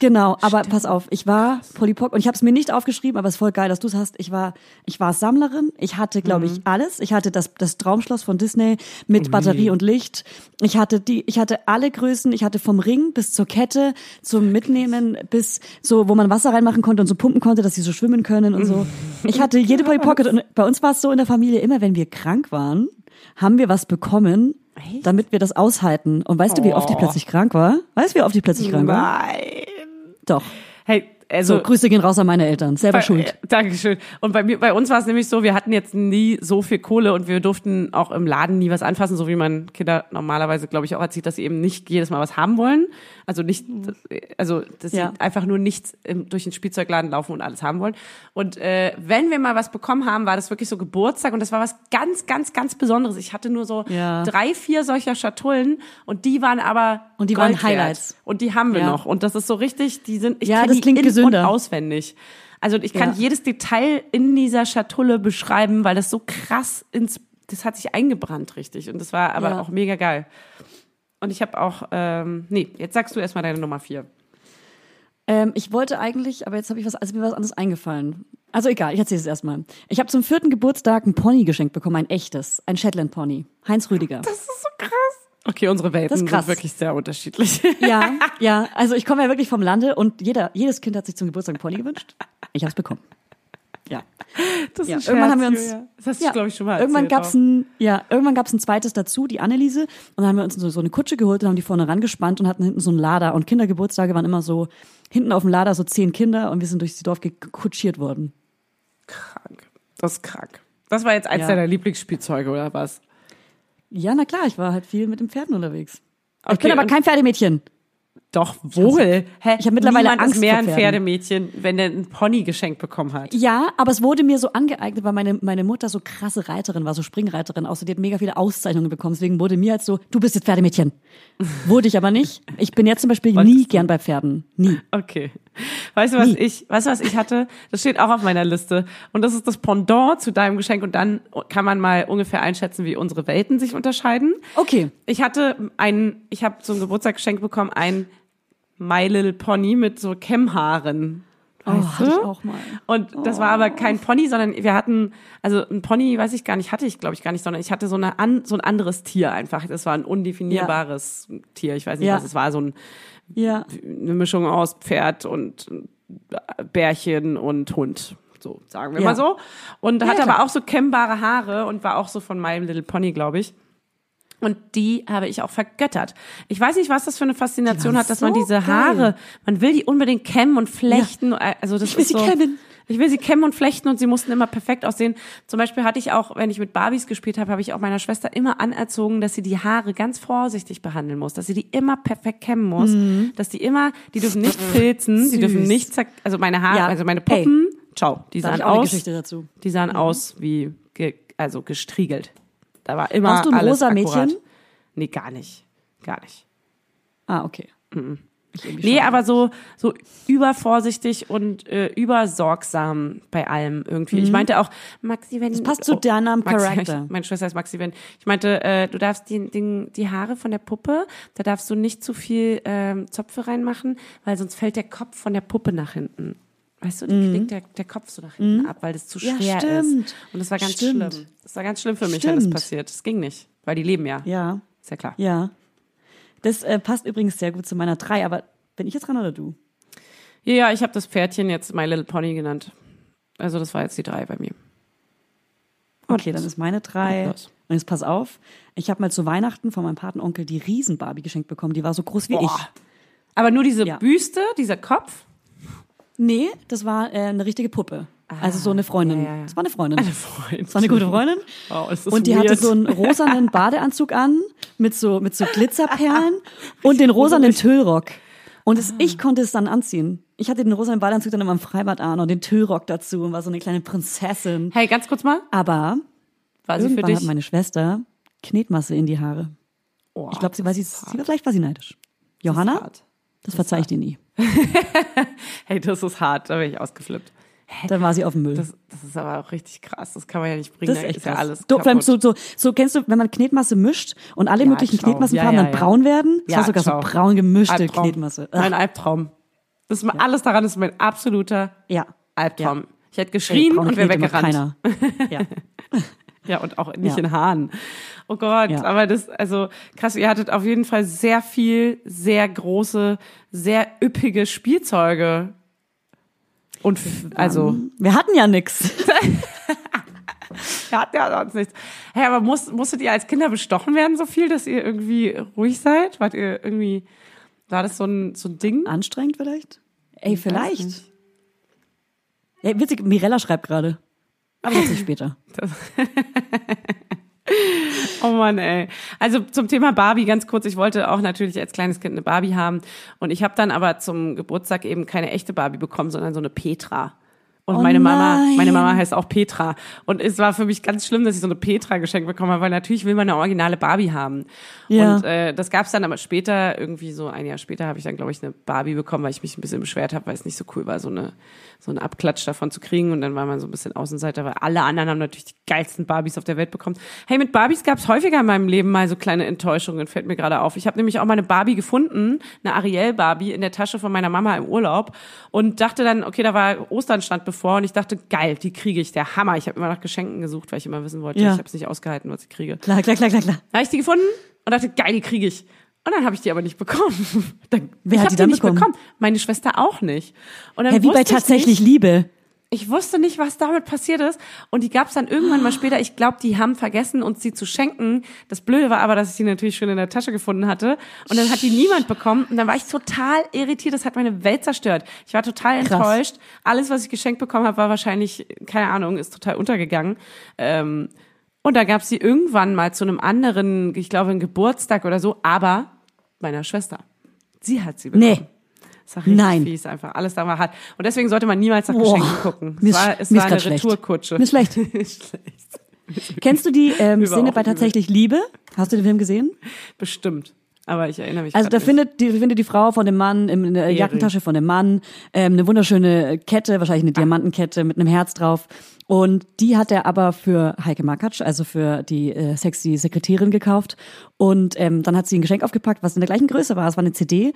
Genau, aber pass auf, ich war Polly Pocket und ich habe es mir nicht aufgeschrieben, aber es ist voll geil, dass du es hast. Ich war, ich war Sammlerin. Ich hatte, glaube Mhm. ich, alles. Ich hatte das, das Traumschloss von Disney mit Batterie und Licht. Ich hatte die, ich hatte alle Größen. Ich hatte vom Ring bis zur Kette, zum Mitnehmen bis so, wo man Wasser reinmachen konnte und so pumpen konnte, dass sie so schwimmen können und so. Ich hatte jede Polly Pocket und bei uns war es so in der Familie immer, wenn wir krank waren, haben wir was bekommen. Damit wir das aushalten. Und weißt du, wie oft ich plötzlich krank war? Weißt du, wie oft ich plötzlich krank war? Nein. Doch. Also So, Grüße gehen raus an meine Eltern. Selber bei, schuld. äh, Dankeschön. Und bei mir, bei uns war es nämlich so, wir hatten jetzt nie so viel Kohle und wir durften auch im Laden nie was anfassen, so wie man Kinder normalerweise, glaube ich, auch erzieht, dass sie eben nicht jedes Mal was haben wollen. Also nicht, also dass Ja. sie einfach nur nichts im, durch den Spielzeugladen laufen und alles haben wollen. Und äh, wenn wir mal was bekommen haben, war das wirklich so Geburtstag und das war was ganz, ganz, ganz Besonderes. Ich hatte nur so Ja. drei, vier solcher Schatullen und die waren aber Und die waren Gold wert. Highlights. Und die haben wir Ja. noch. Und das ist so richtig, die sind, ich Ja, das klingt in gesünder. und auswendig. Also ich kann Ja. jedes Detail in dieser Schatulle beschreiben, weil das so krass ins, das hat sich eingebrannt richtig. Und das war aber Ja. auch mega geil. Und ich habe auch, ähm, nee, jetzt sagst du erstmal deine Nummer vier. Ähm, ich wollte eigentlich, aber jetzt habe ich was, also mir was anderes eingefallen. Also egal, ich erzähle es erstmal. Ich habe zum vierten Geburtstag ein Pony geschenkt bekommen, ein echtes, ein Shetland Pony. Heinz Rüdiger. Das ist so krass. Okay, unsere Welten sind wirklich sehr unterschiedlich. Ja, ja, also ich komme ja wirklich vom Lande und jeder, jedes Kind hat sich zum Geburtstag ein Pony gewünscht. Ich habe es bekommen. Ja. Das ist Ja, Scherz, irgendwann haben wir uns, Julia. Das hast du, ja, glaube ich, schon mal irgendwann gab's auch. ein, ja, irgendwann gab's ein zweites dazu, die Anneliese, und dann haben wir uns so, so eine Kutsche geholt und haben die vorne rangespannt und hatten hinten so einen Lader und Kindergeburtstage waren immer so, hinten auf dem Lader so zehn Kinder und wir sind durchs Dorf gekutschiert worden. Krank. Das ist krank. Das war jetzt eins Ja. deiner Lieblingsspielzeuge, oder was? Ja, na klar, ich war halt viel mit den Pferden unterwegs. ich Okay, bin aber kein Pferdemädchen. Doch, wohl. Hä? Ich hab mittlerweile Niemand Angst ist mehr ein. Pferdemädchen, wenn der ein Pony geschenkt bekommen hat. Ja, aber es wurde mir so angeeignet, weil meine, meine Mutter so krasse Reiterin war, so Springreiterin. Außer die hat mega viele Auszeichnungen bekommen. Deswegen wurde mir halt so, du bist jetzt Pferdemädchen. Wurde ich aber nicht. Ich bin jetzt zum Beispiel Wolltest nie gern bei Pferden. Nie. Okay. Weißt du, was Nie. ich, weißt du, was ich hatte? Das steht auch auf meiner Liste. Und das ist das Pendant zu deinem Geschenk. Und dann kann man mal ungefähr einschätzen, wie unsere Welten sich unterscheiden. Okay. Ich hatte einen, ich habe zum Geburtstag geschenkt bekommen, ein My Little Pony mit so Kämmhaaren. Oh, Weißt hatte ich auch mal. Und das war aber kein Pony, sondern wir hatten, also ein Pony, weiß ich gar nicht, hatte ich glaube ich gar nicht, sondern ich hatte so, eine an, so ein anderes Tier einfach. Das war ein undefinierbares Tier. Ich weiß nicht, Ja. was es war, so ein, Ja. eine Mischung aus Pferd und Bärchen und Hund. So, sagen wir Ja. mal so. Und Ja, hatte aber auch so kämmbare Haare und war auch so von My Little Pony, glaube ich. Und die habe ich auch vergöttert. Ich weiß nicht, was das für eine Faszination hat, dass man so diese geil. Haare, man will die unbedingt kämmen und flechten. Also das Ich will ist sie so, kämmen. Ich will sie kämmen und flechten und sie mussten immer perfekt aussehen. Zum Beispiel hatte ich auch, wenn ich mit Barbies gespielt habe, habe ich auch meiner Schwester immer anerzogen, dass sie die Haare ganz vorsichtig behandeln muss, dass sie die immer perfekt kämmen muss, dass die immer, die dürfen nicht filzen, die dürfen Süß. nicht, zack, also meine Haare, Ja. also meine Puppen, ciao, die sahen aus, die sahen aus wie, ge, also gestriegelt. Da war immer Warst du ein rosa akkurat. Mädchen? Nee, gar nicht, gar nicht. Ah, okay. Mhm. Nee, aber so, so übervorsichtig und äh, übersorgsam bei allem irgendwie. Ich meinte auch, Maxi, wenn... Mhm. Das passt zu deinem Maxi, Charakter. Ich, meine Schwester ist Maxi, wenn... Ich meinte, äh, du darfst die, die, die Haare von der Puppe, da darfst du nicht zu viel ähm, Zöpfe reinmachen, weil sonst fällt der Kopf von der Puppe nach hinten. Weißt du, die knickt der, der Kopf so nach hinten ab, weil das zu Mhm. Ja, schwer stimmt. ist. Und das war ganz Stimmt. schlimm. Das war ganz schlimm für mich, wenn das Stimmt. passiert. Das ging nicht, weil die leben ja. Ja, Ist ja klar. ja. Das äh, passt übrigens sehr gut zu meiner drei, aber bin ich jetzt dran oder du? Ja, ja, ich habe das Pferdchen jetzt My Little Pony genannt. Also das war jetzt die drei bei mir. Okay, dann ist meine drei. Und jetzt pass auf, ich habe mal zu Weihnachten von meinem Patenonkel die Riesen-Barbie geschenkt bekommen. Die war so groß wie Boah. ich. Aber nur diese Ja. Büste, dieser Kopf. Nee, das war äh, eine richtige Puppe. Also so eine Freundin. Ah, ja, ja. Das war eine Freundin. Eine Freundin. Das war eine gute Freundin. Oh, ist das und die weird. hatte so einen rosanen Badeanzug an mit so mit so Glitzerperlen und den rosanen Tüllrock. Und es, ich konnte es dann anziehen. Ich hatte den rosanen Badeanzug dann immer im Freibad an und den Tüllrock dazu und war so eine kleine Prinzessin. Hey, ganz kurz mal. Aber War sie für irgendwann hat dich? meine Schwester Knetmasse in die Haare. Oh, Ich glaube, sie war sie, sie war vielleicht war sie neidisch. Johanna, hart. das verzeih ich dir nie. Hey, das ist hart. Da bin ich ausgeflippt. Dann war sie auf dem Müll. Das, das ist aber auch richtig krass. Das kann man ja nicht bringen. Das ist echt ja krass. alles kaputt. so, so, so kennst du, wenn man Knetmasse mischt und alle Ja, möglichen ciao. Knetmassenfarben Ja, ja, dann ja. braun werden? Das Ja, war sogar ciao. so braun gemischte Albtraum. Knetmasse. Ugh. Mein Albtraum. Das ist alles daran ist mein absoluter Ja. Albtraum. Ich hätte Ey, geschrien braune und wäre weggerannt. Keiner. Ja. Ja, und auch nicht Ja. in Haaren. Oh Gott, Ja. aber das, also krass, ihr hattet auf jeden Fall sehr viel, sehr große, sehr üppige Spielzeuge. Und also, Wir hatten ja nix. ja, ja, sonst nichts. Hey, aber muss, musstet ihr als Kinder bestochen werden so viel, dass ihr irgendwie ruhig seid? Wart ihr irgendwie, war das so ein, so ein Ding? Anstrengend vielleicht? Ey, vielleicht. Ja, witzig, Mirella schreibt gerade. Aber das ist später. Oh Mann, ey. Also zum Thema Barbie ganz kurz. Ich wollte auch natürlich als kleines Kind eine Barbie haben. Und ich habe dann aber zum Geburtstag eben keine echte Barbie bekommen, sondern so eine Petra. Und Oh meine Mama, nein. meine Mama heißt auch Petra. Und es war für mich ganz schlimm, dass ich so eine Petra geschenkt bekommen habe, weil natürlich will man eine originale Barbie haben. Ja. Und äh, das gab's dann aber später, irgendwie so ein Jahr später, habe ich dann, glaube ich, eine Barbie bekommen, weil ich mich ein bisschen beschwert habe, weil es nicht so cool war, so eine so einen Abklatsch davon zu kriegen. Und dann war man so ein bisschen Außenseiter, weil alle anderen haben natürlich die geilsten Barbies auf der Welt bekommen. Hey, mit Barbies gab's häufiger in meinem Leben mal so kleine Enttäuschungen, fällt mir gerade auf. Ich habe nämlich auch mal eine Barbie gefunden, eine Ariel-Barbie in der Tasche von meiner Mama im Urlaub und dachte dann, okay, da war Ostern stand bevor und ich dachte, geil, die kriege ich, der Hammer. Ich habe immer nach Geschenken gesucht, weil ich immer wissen wollte, Ja. ich habe es nicht ausgehalten, was ich kriege. Klar, klar, klar, klar, klar. Habe ich die gefunden und dachte, geil, die kriege ich. Und dann habe ich die aber nicht bekommen. Dann, Wer hat die dann nicht bekommen? Meine Schwester auch nicht. Und dann Ja, wie bei tatsächlich Nicht, Liebe. ich wusste nicht, was damit passiert ist. Und die gab es dann irgendwann mal später. Ich glaube, die haben vergessen, uns die zu schenken. Das Blöde war aber, dass ich die natürlich schon in der Tasche gefunden hatte. Und dann hat die niemand bekommen. Und dann war ich total irritiert. Das hat meine Welt zerstört. Ich war total Krass. enttäuscht. Alles, was ich geschenkt bekommen habe, war wahrscheinlich, keine Ahnung, ist total untergegangen. Ähm, und da gab es sie irgendwann mal zu einem anderen, ich glaube, einen Geburtstag oder so, aber meiner Schwester. Sie hat sie bekommen. Nee. Das war richtig Nein. fies einfach. Alles da war hart. Und deswegen sollte man niemals nach Boah. Geschenken gucken. Mir Es ist- war, es mir war eine schlecht. Retourkutsche. Mir schlecht. schlecht. Kennst du die ähm, Szene bei tatsächlich Liebe? Hast du den Film gesehen? Bestimmt. Aber ich erinnere mich Also da nicht. findet die, findet die Frau von dem Mann in der Ehering. Jackentasche von dem Mann ähm, eine wunderschöne Kette, wahrscheinlich eine Diamantenkette mit einem Herz drauf. Und die hat er aber für Heike Makatsch, also für die äh, sexy Sekretärin gekauft. Und ähm, dann hat sie ein Geschenk aufgepackt, was in der gleichen Größe war. Es war eine CD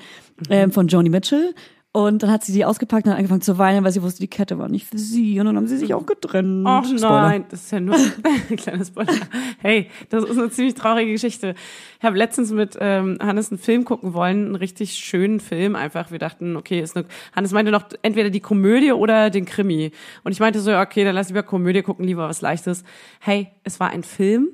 ähm, von Joni Mitchell. Und dann hat sie die ausgepackt und hat angefangen zu weinen, weil sie wusste, die Kette war nicht für sie. Und dann haben sie sich auch getrennt. Ach nein, das ist ja nur ein kleines Spoiler. Hey, das ist eine ziemlich traurige Geschichte. Ich habe letztens mit ähm, Hannes einen Film gucken wollen, einen richtig schönen Film einfach. Wir dachten, okay, ist eine, Hannes meinte noch entweder die Komödie oder den Krimi. Und ich meinte so, okay, dann lass lieber Komödie gucken, lieber was Leichtes. Hey, es war ein Film.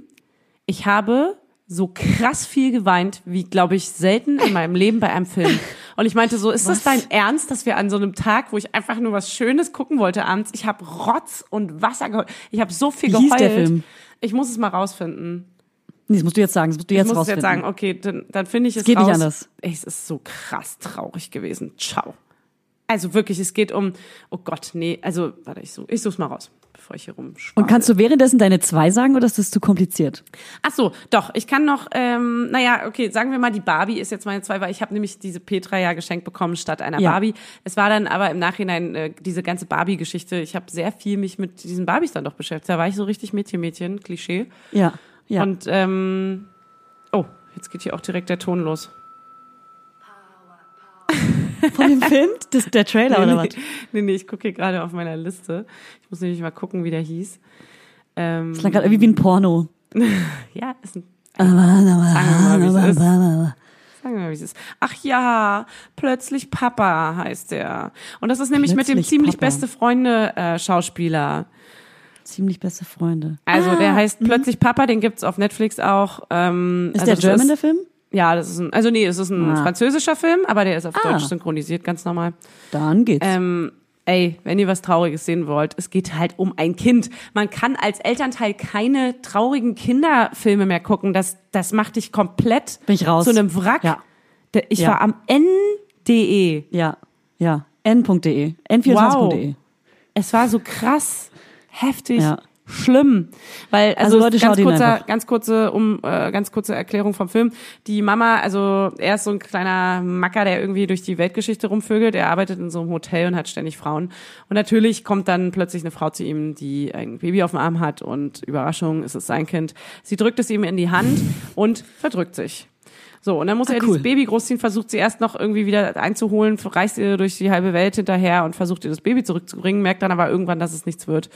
Ich habe so krass viel geweint, wie, glaube ich, selten in meinem Leben bei einem Film. Und ich meinte so, ist das dein Ernst, dass wir an so einem Tag, wo ich einfach nur was Schönes gucken wollte abends, ich habe Rotz und Wasser geheult. Ich habe so viel Wie hieß geheult. der Film? Ich muss es mal rausfinden. Nee, das musst du jetzt sagen, das musst du Ich jetzt muss es rausfinden. jetzt sagen, okay, dann, dann finde ich es geht raus. nicht anders. Ey, Es ist so krass traurig gewesen. Ciao. Also wirklich, es geht um, oh Gott, nee, also, warte, ich, such, ich such's mal raus, bevor ich hier. Und kannst du währenddessen deine zwei sagen oder ist das zu kompliziert? Ach so, doch, ich kann noch, ähm, naja, okay, sagen wir mal, die Barbie ist jetzt meine zwei, weil ich habe nämlich diese Petra ja geschenkt bekommen statt einer Ja. Barbie. Es war dann aber im Nachhinein äh, diese ganze Barbie-Geschichte, ich habe sehr viel mich mit diesen Barbies dann doch beschäftigt. Da war ich so richtig Mädchen-Mädchen, Klischee. Ja. Ja. Und, ähm, oh, jetzt geht hier auch direkt der Ton los. Von dem Film? Das, der Trailer oder was? nee, nee, nee, ich gucke hier gerade auf meiner Liste. Ich muss nämlich mal gucken, wie der hieß. Ähm, Das klang gerade irgendwie wie ein Porno. ja, ist ein, sagen wir mal, wie es ist. Sagen wir mal, wie es ist. Ach ja, plötzlich Papa heißt der. Und das ist nämlich mit dem Plötzlich ziemlich Papa. beste Freunde äh, Schauspieler. Ziemlich beste Freunde. Also der heißt plötzlich Papa, den gibt's auf Netflix auch. Ähm. Ist also der German, der Film? Ja, das ist ein, also nee, es ist ein Ah. französischer Film, aber der ist auf Ah. Deutsch synchronisiert, ganz normal. Dann geht's. Ähm, ey, wenn ihr was Trauriges sehen wollt, es geht halt um ein Kind. Man kann als Elternteil keine traurigen Kinderfilme mehr gucken. Das, das macht dich komplett Bin ich raus. zu einem Wrack. Ja. Ich Ja. war am NDE. ja, ja. n.de. n24.de. Es war so krass, heftig, Ja. Schlimm, weil also, Also Leute, ganz kurzer, ganz kurze um äh, ganz kurze Erklärung vom Film. Die Mama, also er ist so ein kleiner Macker, der irgendwie durch die Weltgeschichte rumvögelt. Er arbeitet in so einem Hotel und hat ständig Frauen. Und natürlich kommt dann plötzlich eine Frau zu ihm, die ein Baby auf dem Arm hat und Überraschung, ist es sein Kind. Sie drückt es ihm in die Hand und verdrückt sich. So, und dann muss er cool. dieses Baby großziehen, versucht sie erst noch irgendwie wieder einzuholen, reist ihr durch die halbe Welt hinterher und versucht ihr das Baby zurückzubringen, merkt dann aber irgendwann, dass es nichts wird.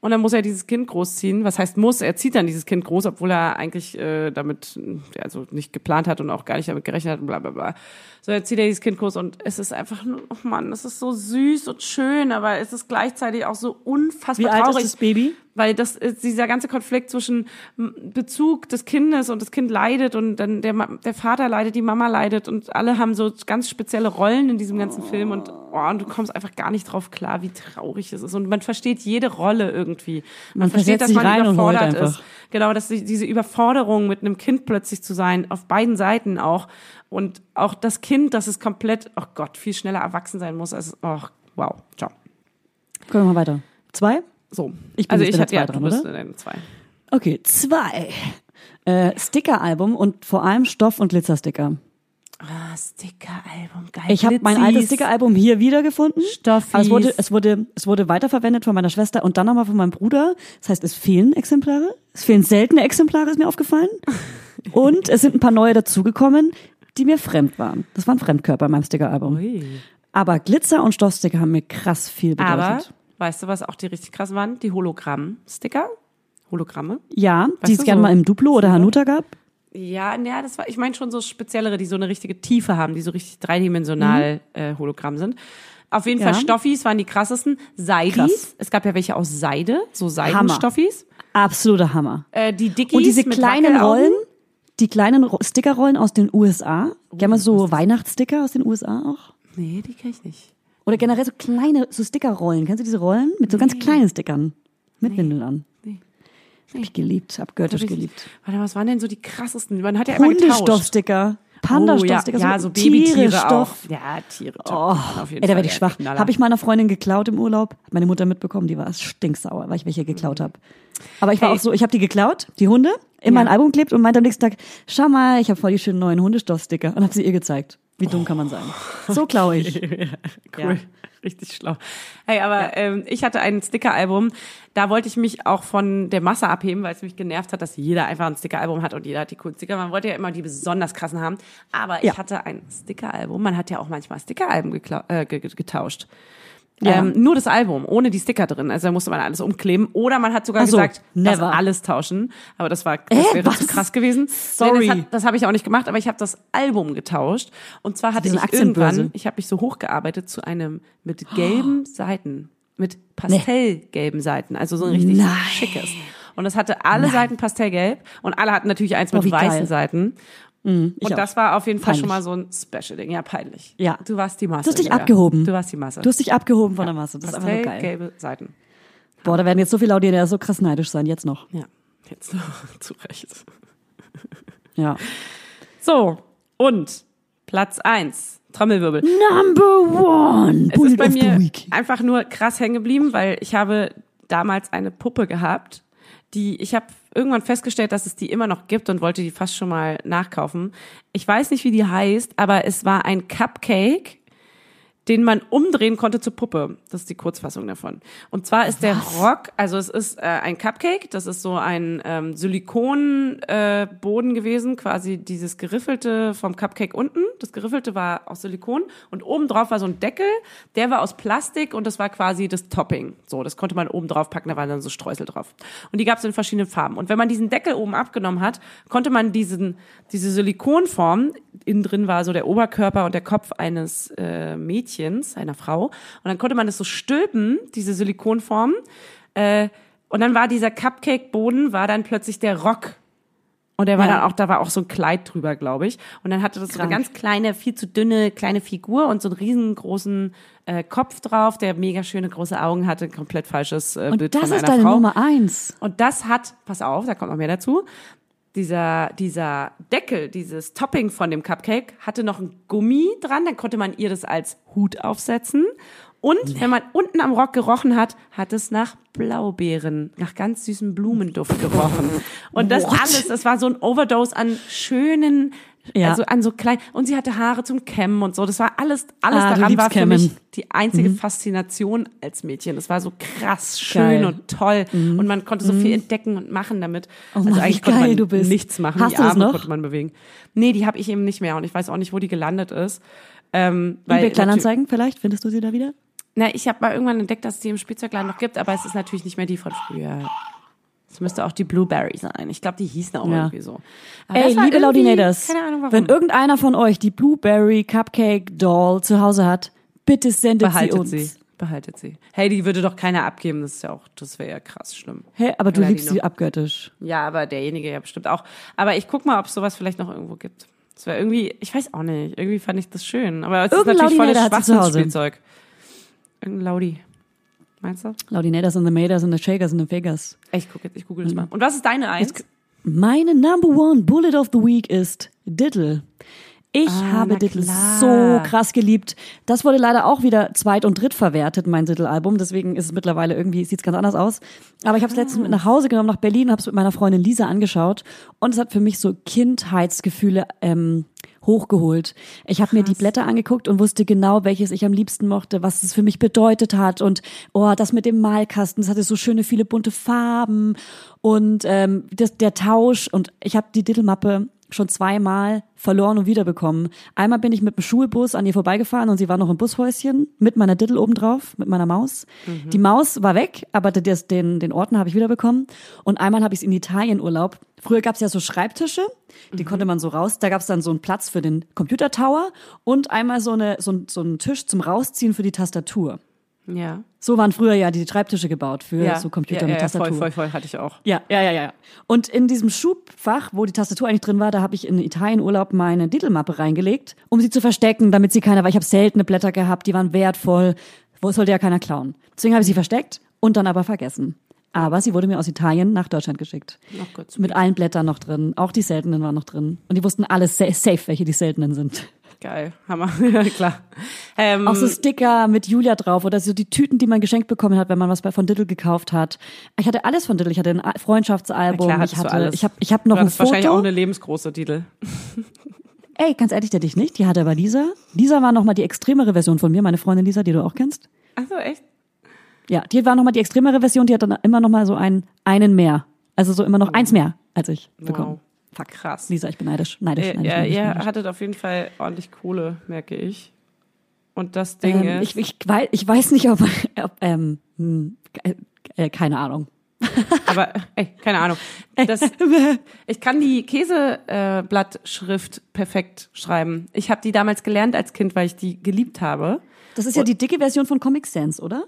Und dann muss er dieses Kind großziehen. Was heißt muss? Er zieht dann dieses Kind groß, obwohl er eigentlich äh, damit also nicht geplant hat und auch gar nicht damit gerechnet hat und bla bla bla. So, jetzt zieht er dieses Kind groß und es ist einfach nur, oh Mann, es ist so süß und schön, aber es ist gleichzeitig auch so unfassbar Wie alt traurig ist das Baby? Weil das ist dieser ganze Konflikt zwischen Bezug des Kindes und das Kind leidet und dann der, der Vater leidet, die Mama leidet und alle haben so ganz spezielle Rollen in diesem ganzen Film und, oh, und du kommst einfach gar nicht drauf klar, wie traurig es ist und man versteht jede Rolle irgendwie. Man, Man versteht, dass man überfordert ist. Genau, dass die- diese Überforderung mit einem Kind plötzlich zu sein, auf beiden Seiten auch und auch das Kind, dass es komplett, oh Gott, viel schneller erwachsen sein muss, als, oh, wow, ciao. Gucken wir mal weiter. Zwei? So. Ich bin also ich hatte ja, zwei du dran, bist oder? zwei. Okay, zwei. Äh, Sticker-Album und vor allem Stoff- und Glitzer-Sticker. Ah, Sticker-Album, geil. Ich habe mein altes Sticker-Album hier wiedergefunden. Stoffis. Aber es wurde, es wurde, es wurde weiterverwendet von meiner Schwester und dann nochmal von meinem Bruder. Das heißt, es fehlen Exemplare. Es fehlen seltene Exemplare, ist mir aufgefallen. Und es sind ein paar neue dazugekommen, die mir fremd waren. Das waren Fremdkörper in meinem Sticker-Album. Ui. Aber Glitzer und Stoffsticker haben mir krass viel bedeutet. Aber, weißt du, was auch die richtig krass waren? Die Hologramm-Sticker. Hologramme. ja, die es gerne so mal im Duplo oder Hanuta gab. Ja, naja, das war, ich meine schon so speziellere, die so eine richtige Tiefe haben, die so richtig dreidimensional äh, Hologramm sind. Auf jeden Mhm. Ja. Fall Stoffis waren die krassesten. Seidis. Krass. Es gab ja welche aus Seide, so Seidenstoffis. Absoluter Hammer. Äh, die Dickies Und diese kleinen. Rollen, die kleinen Ro- Stickerrollen aus den USA. Gerne mal so Weihnachtssticker aus den USA auch. Nee, die kenn ich nicht. Oder generell so kleine, so Stickerrollen. Kennst du diese Rollen? Mit so ganz kleinen Stickern. Mit Windeln an. Nee. Hab ich geliebt, hab göttisch Hab ich- geliebt. Warte, was waren denn so die krassesten? Man hat ja immer. Hundestoffsticker. Oh, Panda-Stoffsticker. ja, ja, so Babytiere Tierstoff. auch. Ja, Tiere. Oh, auf jeden ey, da werde ich schwach. Habe ich meiner Freundin geklaut im Urlaub. Hat meine Mutter mitbekommen, die war stinksauer, weil ich welche geklaut habe. Aber ich war Hey. auch so, ich habe die geklaut, die Hunde, in mein Album klebt und meinte am nächsten Tag, schau mal, ich habe voll die schönen neuen Hundestoffsticker und habe sie ihr gezeigt. Wie dumm kann man sein? So klaue ich. Cool. Richtig schlau. Hey, aber ähm, ich hatte ein Sticker-Album. Da wollte ich mich auch von der Masse abheben, weil es mich genervt hat, dass jeder einfach ein Sticker-Album hat und jeder hat die coolen Sticker. Man wollte ja immer die besonders krassen haben. Aber Ja. ich hatte ein Sticker-Album. Man hat ja auch manchmal Sticker-Alben äh, ge- ge- getauscht. Ja. Ähm, nur das Album, ohne die Sticker drin. Also da musste man alles umkleben. Oder man hat sogar so, gesagt, das never. alles tauschen. Aber das war, Äh, das wäre was? zu krass gewesen. Sorry. Nee, das hat, das habe ich auch nicht gemacht, aber ich habe das Album getauscht. Und zwar hatte ich irgendwann, ich habe mich so hochgearbeitet zu einem mit gelben Seiten, mit pastellgelben Seiten, also so ein richtig Nein. schickes. Und das hatte alle Seiten pastellgelb und alle hatten natürlich eins mit Oh, wie weißen geil. Seiten. Ich und auch. das war auf jeden Fall Peinlich. schon mal so ein Special-Ding. Ja, peinlich. Ja. Du warst die Masse. Du hast dich Julia. abgehoben. Du warst die Masse. Du hast dich abgehoben von der Masse. Das ist einfach so geil. Pastellgelbe Seiten. Boah, da werden jetzt so viele Leute, die so krass neidisch sein, jetzt noch. Ja, jetzt noch zu Recht. Ja. So, und Platz eins Trommelwirbel. Number one. Es Bullet ist bei mir einfach nur krass hängen geblieben, weil ich habe damals eine Puppe gehabt, die ich habe irgendwann festgestellt, dass es die immer noch gibt und wollte die fast schon mal nachkaufen. Ich weiß nicht, wie die heißt, aber es war ein Cupcake, den man umdrehen konnte zur Puppe. Das ist die Kurzfassung davon. Und zwar ist der Rock, also es ist äh, ein Cupcake, das ist so ein ähm, Silikonboden äh, Boden gewesen, quasi dieses geriffelte vom Cupcake unten. Das geriffelte war aus Silikon und oben drauf war so ein Deckel, der war aus Plastik und das war quasi das Topping. So, das konnte man oben drauf packen, da waren dann so Streusel drauf. Und die gab es in verschiedenen Farben. Und wenn man diesen Deckel oben abgenommen hat, konnte man diesen diese Silikonform, innen drin war so der Oberkörper und der Kopf eines äh, Mädchens, einer Frau, und dann konnte man das so stülpen, diese Silikonform, äh, Und dann war dieser Cupcake-Boden, war dann plötzlich der Rock. Und der war Ja. dann auch, da war auch so ein Kleid drüber, glaube ich. Und dann hatte das so eine Krank. ganz kleine, viel zu dünne kleine Figur und so einen riesengroßen äh, Kopf drauf, der mega schöne große Augen hatte, ein komplett falsches äh, Und Bild das von ist einer deine Frau. Nummer eins. Und das hat, pass auf, da kommt noch mehr dazu. Dieser, dieser Deckel, dieses Topping von dem Cupcake hatte noch ein Gummi dran, dann konnte man ihr das als Hut aufsetzen. Und wenn man unten am Rock gerochen hat, hat es nach Blaubeeren, nach ganz süßem Blumenduft gerochen. Und das What? alles, das war so ein Overdose an schönen, Ja. also an so klein, und sie hatte Haare zum Kämmen und so. Das war alles, alles Ah, daran war für Kämmen. Mhm. mich die einzige Faszination als Mädchen. Das war so krass schön Geil. Mhm. und toll. Und man konnte so viel entdecken und machen damit. Oh also Mann, eigentlich wie konnte geil man du bist. nichts machen. Hast die Arme noch? konnte man bewegen. Nee, die habe ich eben nicht mehr und ich weiß auch nicht, wo die gelandet ist. Ähm, weil eBay Kleinanzeigen, vielleicht findest du sie da wieder? na, ich habe mal irgendwann entdeckt, dass es die im Spielzeugladen noch gibt, aber es ist natürlich nicht mehr die von früher. Es müsste auch die Blueberry sein. Ich glaube, die hießen auch Ja. irgendwie so. Aber Ey, liebe Laudinators, wenn irgendeiner von euch die Blueberry Cupcake Doll zu Hause hat, bitte sendet sie Behaltet uns. sie. Behaltet sie. Hey, die würde doch keiner abgeben. Das ist ja auch, das wäre ja krass schlimm. Hey, aber du Ladino. liebst sie abgöttisch. Ja, aber derjenige ja bestimmt auch. Aber ich guck mal, ob es sowas vielleicht noch irgendwo gibt. Das wäre irgendwie, ich weiß auch nicht, irgendwie fand ich das schön. Aber es ist Irgendein natürlich volles sie. Schwachsinnsspielzeug. Irgendein Laudi. Meinst du? Laudinators and the Maders and the Shakers and the. Ey, Ich gucke jetzt, ich google das mal. Und was ist deine Eins? Meine Number One Bullet of the Week ist Diddle. Ich Ah, habe Diddle klar. so krass geliebt. Das wurde leider auch wieder zweit- und drittverwertet, mein Diddle-Album. Deswegen ist es mittlerweile irgendwie, sieht es ganz anders aus. Aber ich habe es letztens mit nach Hause genommen, nach Berlin, habe es mit meiner Freundin Lisa angeschaut. Und es hat für mich so Kindheitsgefühle ähm, hochgeholt. Ich habe mir die Blätter angeguckt und wusste genau, welches ich am liebsten mochte, was es für mich bedeutet hat. Und oh, das mit dem Malkasten, das hatte so schöne, viele bunte Farben. Und ähm, das, der Tausch. Und ich habe die Diddle-Mappe schon zweimal verloren und wiederbekommen. Einmal bin ich mit dem Schulbus an ihr vorbeigefahren und sie war noch im Bushäuschen mit meiner Diddle obendrauf, mit meiner Maus. Die Maus war weg, aber den, den Ordner habe ich wiederbekommen. Und einmal habe ich es in Italien Urlaub. Früher gab es ja so Schreibtische, die konnte man so raus. Da gab es dann so einen Platz für den Computertower und einmal so, eine, so, so einen Tisch zum Rausziehen für die Tastatur. Ja. So waren früher ja die Schreibtische gebaut für ja. so Computer ja, mit ja, Tastatur. Voll, voll, voll, hatte ich auch. Ja, ja, ja, ja. Und in diesem Schubfach, wo die Tastatur eigentlich drin war, da habe ich in Italienurlaub meine Diddle-Mappe reingelegt, um sie zu verstecken, damit sie keiner, weil ich habe seltene Blätter gehabt, die waren wertvoll. Wo sollte ja keiner klauen? Deswegen habe ich sie versteckt und dann aber vergessen. Aber sie wurde mir aus Italien nach Deutschland geschickt. Oh Gott, Mit allen Blättern noch drin. Auch die seltenen waren noch drin. Und die wussten alles sa- safe, welche die seltenen sind. Geil. Hammer. ja, klar. Ähm, Auch so Sticker mit Julia drauf oder so die Tüten, die man geschenkt bekommen hat, wenn man was bei von Diddle gekauft hat. Ich hatte alles von Diddle. Ich hatte ein Freundschaftsalbum. klar, ich du hatte, alles. ich habe, ich habe noch war ein das wahrscheinlich auch Foto. eine lebensgroße Titel. Ey, ganz ehrlich, der dich nicht. Die hatte aber Lisa. Lisa war noch mal die extremere Version von mir, meine Freundin Lisa, die du auch kennst. Ach so, echt? Ja, die war noch mal die extremere Version. Die hat dann immer noch mal so einen einen mehr. Also so immer noch eins mehr als ich bekommen. Wow. Fuck. Krass. Lisa, ich bin neidisch. Neidisch, Äh, neidisch, neidisch, ihr neidisch. hattet auf jeden Fall ordentlich Kohle, merke ich. Und das Ding Ähm, ist. ich, ich, weiß, ich weiß nicht, ob, ob ähm, hm, äh, äh, keine Ahnung. Aber, ey, keine Ahnung. Das, ich kann die Käseblattschrift perfekt schreiben. Ich habe die damals gelernt als Kind, weil ich die geliebt habe. Das ist ja die dicke Version von Comic Sans, oder?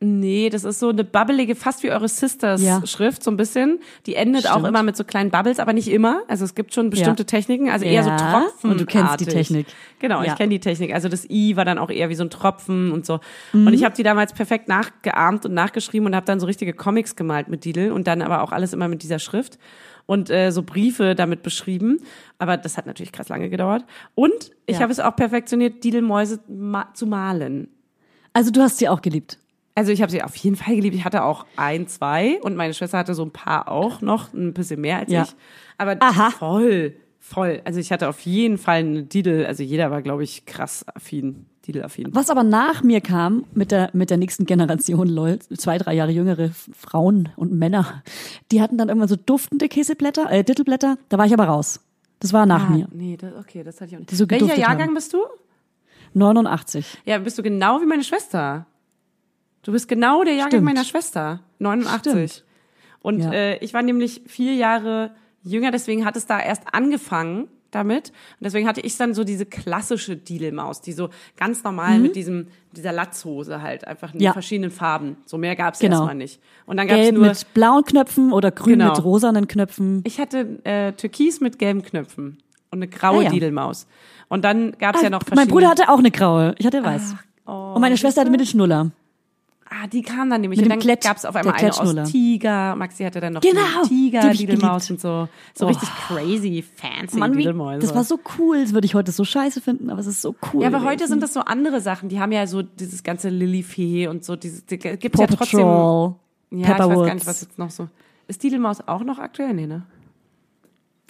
Nee, das ist so eine babbelige, fast wie eure Sisters Ja. Schrift, so ein bisschen. Die endet auch Stimmt. immer mit so kleinen Bubbles, aber nicht immer. Also es gibt schon bestimmte Ja. Techniken, also eher so Tropfen. und du kennst die Technik. Genau, ich kenne die Technik. Also das I war dann auch eher wie so ein Tropfen und so. Mhm. Und ich habe die damals perfekt nachgeahmt und nachgeschrieben und habe dann so richtige Comics gemalt mit Didel und dann aber auch alles immer mit dieser Schrift und äh, so Briefe damit beschrieben. Aber das hat natürlich krass lange gedauert. Und ich Ja. habe es auch perfektioniert, Didelmäuse ma zu malen. Also du hast sie auch geliebt. Also ich habe sie auf jeden Fall geliebt. Ich hatte auch ein, zwei und meine Schwester hatte so ein paar auch noch, ein bisschen mehr als Ja. ich. Aber Aha. voll, voll. Also ich hatte auf jeden Fall eine Didel. Also jeder war, glaube ich, krass affin. Was aber nach mir kam, mit der, mit der nächsten Generation, lol, zwei, drei Jahre jüngere Frauen und Männer, die hatten dann irgendwann so duftende Käseblätter, äh, Dittelblätter, da war ich aber raus. Das war nach mir. Nee, das, okay, das hatte ich auch nicht. So Welcher Jahrgang haben. bist du? 89. Ja, bist du genau wie meine Schwester. Du bist genau der Jahrgang Stimmt. meiner Schwester. 89. Und Ja. äh, ich war nämlich vier Jahre jünger, deswegen hat es da erst angefangen, damit. Und deswegen hatte ich dann so diese klassische Didelmaus, die so ganz normal mit diesem, dieser Latzhose halt, einfach in Ja. verschiedenen Farben. So mehr gab's Genau. erstmal nicht. Und dann gab's Gelb nur, mit blauen Knöpfen oder grün Genau. mit rosanen Knöpfen. ich hatte äh, Türkis mit gelben Knöpfen und eine graue Ah, ja. Didelmaus. Und dann gab's ja noch verschiedene. mein Bruder hatte auch eine graue. Ich hatte weiß. und meine Schwester hatte mit den Schnuller. Ah, die kam dann nämlich. Mit und dem dann Klett- gab's auf einmal eine aus Tiger. Maxi hatte dann noch Genau, die die Tiger, ich Didelmaus und so. So Oh. richtig crazy, fancy Mann, wie, Didelmäuse. das war so cool. Das würde ich heute so scheiße finden, aber es ist so cool. ja, aber heute gewesen. sind das so andere Sachen. Die haben ja so dieses ganze Lilifee und so. Dieses, die gibt's Paw ja trotzdem. Patrol, Ja, ich weiß gar nicht, was jetzt noch so. Ist Didelmaus auch noch aktuell? Nee, ne?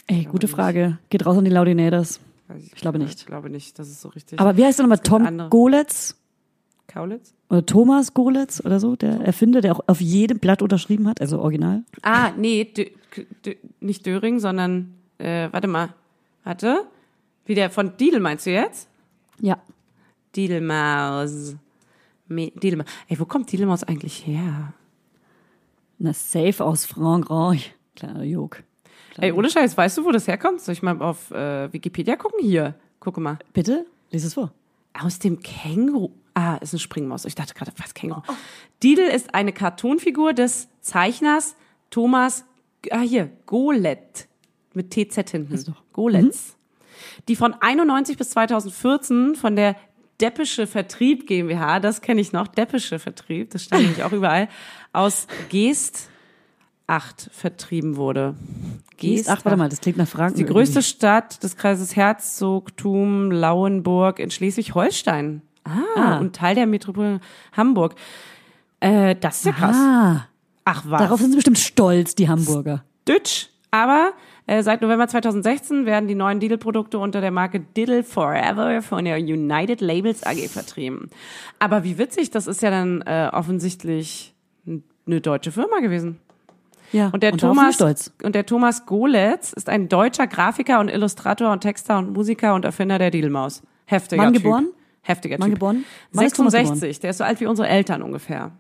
Ey, gute Frage. Geht raus an die Laudinators. Ich, Ich glaube nicht. Ich glaube nicht, das ist so richtig. Aber wie heißt der nochmal? Tom andere. Goletz? Kaulitz? Oder Thomas Goletz oder so? Der Erfinder, der auch auf jedem Blatt unterschrieben hat, also original. Ah, nee, Dö, Dö, nicht Döring, sondern, äh, warte mal. Warte. Wie der von Didel meinst du jetzt? Ja. Didelmaus. Me- Didelmaus. Ey, wo kommt Didelmaus eigentlich her? Na, safe aus Frankreich. Kleiner Jog. Ey, ohne Scheiß, weißt du, wo das herkommt? Soll ich mal auf äh, Wikipedia gucken? Hier, gucke mal. Bitte? Lies es vor. Aus dem Känguru. Ah, ist eine Springmaus. Ich dachte gerade, was Känguru? Didel ist eine Cartoonfigur des Zeichners Thomas, ah hier, Golet. Mit TZ hinten. Goletz. Die von 91 bis 2014 von der Deppische Vertrieb GmbH, das kenne ich noch, Deppische Vertrieb, das stand nämlich auch überall, aus Geest 8 vertrieben wurde. Geest, ach, warte mal, das klingt nach Franken. Die größte Stadt des Kreises Herzogtum Lauenburg in Schleswig-Holstein. Ah, Ah. und Teil der Metropole Hamburg. Äh, das ist ja krass. Ah, Ach was. darauf sind sie bestimmt stolz, die Hamburger. Dütsch. Aber äh, seit November 2016 werden die neuen Diddle-Produkte unter der Marke Diddle Forever von der United Labels AG vertrieben. Aber wie witzig, das ist ja dann äh, offensichtlich eine deutsche Firma gewesen. Ja, Und der wir Thomas und der Thomas Goletz ist ein deutscher Grafiker und Illustrator und Texter und Musiker und Erfinder der Didelmaus. Heftiger Wann Typ. geboren? Heftiger Wann Typ. geboren? Thomas 66, der ist so alt wie unsere Eltern ungefähr.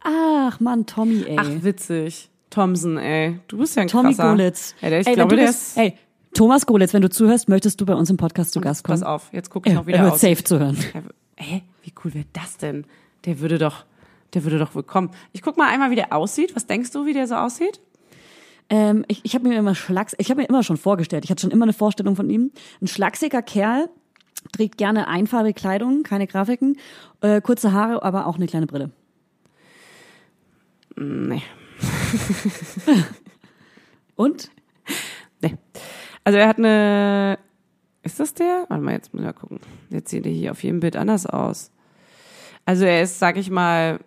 Ach, Mann, Tommy, ey. Ach, witzig. Thomson, ey. Du bist ja ein Tommy krasser. Golitz. Ja, der, ich ey, glaube, der ist... ey, Thomas Golitz, wenn du zuhörst, möchtest du bei uns im Podcast zu Gast kommen? Pass auf, jetzt gucke ich noch wieder er wird aus. safe zu hören. Der- Hä? Wie cool wäre das denn? Der würde doch, der würde doch wohl kommen. Ich guck mal einmal, wie der aussieht. Was denkst du, wie der so aussieht? Ähm, ich ich habe mir immer Schlags, ich habe mir immer schon vorgestellt, ich hatte schon immer eine Vorstellung von ihm. Ein schlagsiger Kerl, trägt gerne einfarbige Kleidung, keine Grafiken, äh, kurze Haare, aber auch eine kleine Brille. Nee. Und? Nee. Also er hat eine. Ist das der? Warte mal, jetzt müssen wir gucken. Jetzt sieht er hier auf jedem Bild anders aus. Also er ist, sag ich mal,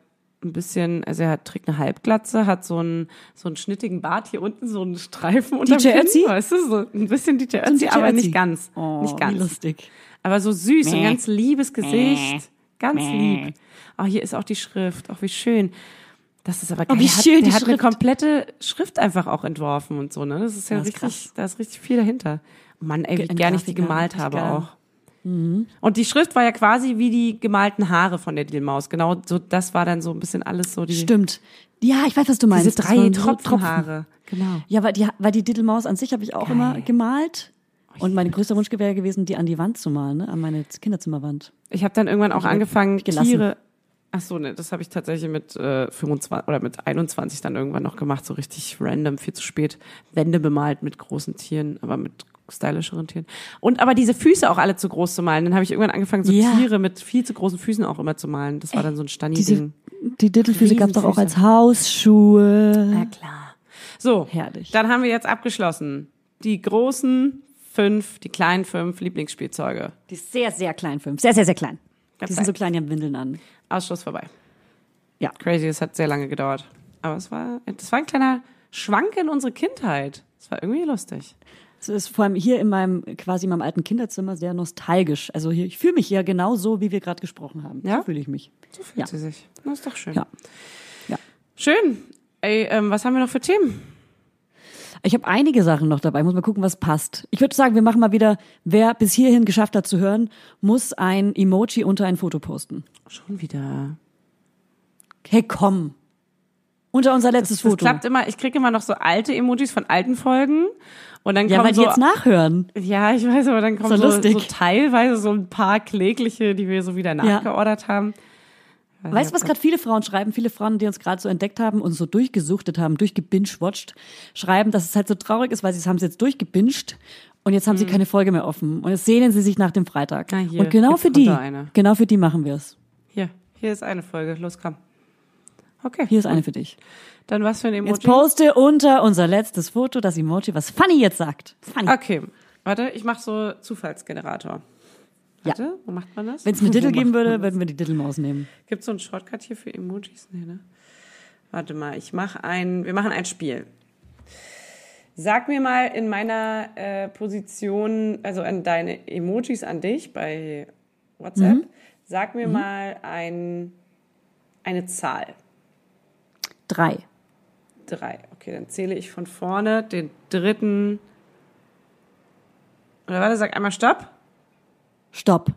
ein bisschen, also er hat, trägt eine Halbglatze, hat so einen, so einen schnittigen Bart hier unten, so einen Streifen unter DJ Ötzi? Weißt du, so ein bisschen DJ Ötzi, DJ aber nicht ganz. Oh, nicht wie ganz. lustig. Aber so süß, ein Mäh. ganz liebes Gesicht. Ganz lieb. Oh, hier ist auch die Schrift. Auch wie schön. Das ist aber Oh, geil. wie Der hat, schön, der die hat eine komplette Schrift einfach auch entworfen und so, ne? Das ist ja Das ist richtig, da ist richtig viel dahinter. Mann, ey, wie Ein gern ich die gemalt habe geil. auch. Und die Schrift war ja quasi wie die gemalten Haare von der Diddlemaus. Genau, so, das war dann so ein bisschen alles so die, Stimmt. Ja, ich weiß, was du meinst. diese drei so Tropfenhaare. Genau. Ja, weil die, weil die Diddlemaus an sich habe ich auch Geil. immer gemalt. Und mein größter Wunsch wäre gewesen, die an die Wand zu malen, ne? an meine Kinderzimmerwand. Ich habe dann irgendwann auch angefangen. Tiere. Ach so, ne, das habe ich tatsächlich mit äh, 25 oder mit 21 dann irgendwann noch gemacht, so richtig random, viel zu spät. Wände bemalt mit großen Tieren, aber mit stylischeren Tieren. Und aber diese Füße auch alle zu groß zu malen. Dann habe ich irgendwann angefangen, so Ja. Tiere mit viel zu großen Füßen auch immer zu malen. Das war dann so ein Stani-Ding. die Diddlefüße gab es doch auch als Hausschuhe. Na klar. So, Herrlich. dann haben wir jetzt abgeschlossen. Die großen fünf, die kleinen fünf Lieblingsspielzeuge. Die sehr, sehr klein, fünf. Sehr, sehr, sehr klein. Ganz die sind so klein. klein, die haben Windeln an. Ausschluss vorbei. Ja. Crazy, es hat sehr lange gedauert. Aber es war, das war ein kleiner Schwank in unsere Kindheit. Es war irgendwie lustig. Es ist vor allem hier in meinem, quasi in meinem alten Kinderzimmer sehr nostalgisch. Also hier, ich fühle mich ja genau so, wie wir gerade gesprochen haben. Ja? So fühle ich mich. So fühlt Ja. sie sich. Das ist doch schön. Ja. Ja. Schön. Ey, ähm, was haben wir noch für Themen? Ich habe einige Sachen noch dabei. Ich muss mal gucken, was passt. Ich würde sagen, wir machen mal wieder, wer bis hierhin geschafft hat zu hören, muss ein Emoji unter ein Foto posten. Schon wieder. Hey, komm. Unter unser letztes Das Foto. klappt immer, ich kriege immer noch so alte Emojis von alten Folgen. Und dann ja, weil die so, jetzt nachhören. ja, ich weiß, aber dann kommen So so, lustig. so teilweise so ein paar klägliche, die wir so wieder nachgeordert haben. Weiß Weißt du, was gerade viele Frauen schreiben? Viele Frauen, die uns gerade so entdeckt haben und so durchgesuchtet haben, durchgebingewatcht, schreiben, dass es halt so traurig ist, weil sie haben es jetzt durchgebinged und jetzt haben sie keine Folge mehr offen. Und jetzt sehnen sie sich nach dem Freitag. Mhm. Ah, hier, und genau für die, genau für die machen wir es. Hier, hier ist eine Folge. Los, komm. Okay. Hier ist eine für dich. Dann was für ein Emoji? Jetzt poste unter unser letztes Foto das Emoji, was Funny jetzt sagt. Funny. Okay. Warte, ich mache so Zufallsgenerator. Warte, wo macht man das? Wenn es eine Diddle geben würde, würden wir die Diddle-Maus nehmen. Gibt es so einen Shortcut hier für Emojis? Nee, ne? Warte mal, ich mache ein, wir machen ein Spiel. Sag mir mal in meiner äh, Position, also an deine Emojis an dich bei WhatsApp, sag mir mal ein, eine Zahl. Drei. Drei. Okay, dann zähle ich von vorne den dritten. Oder warte, sag einmal Stopp. Stopp.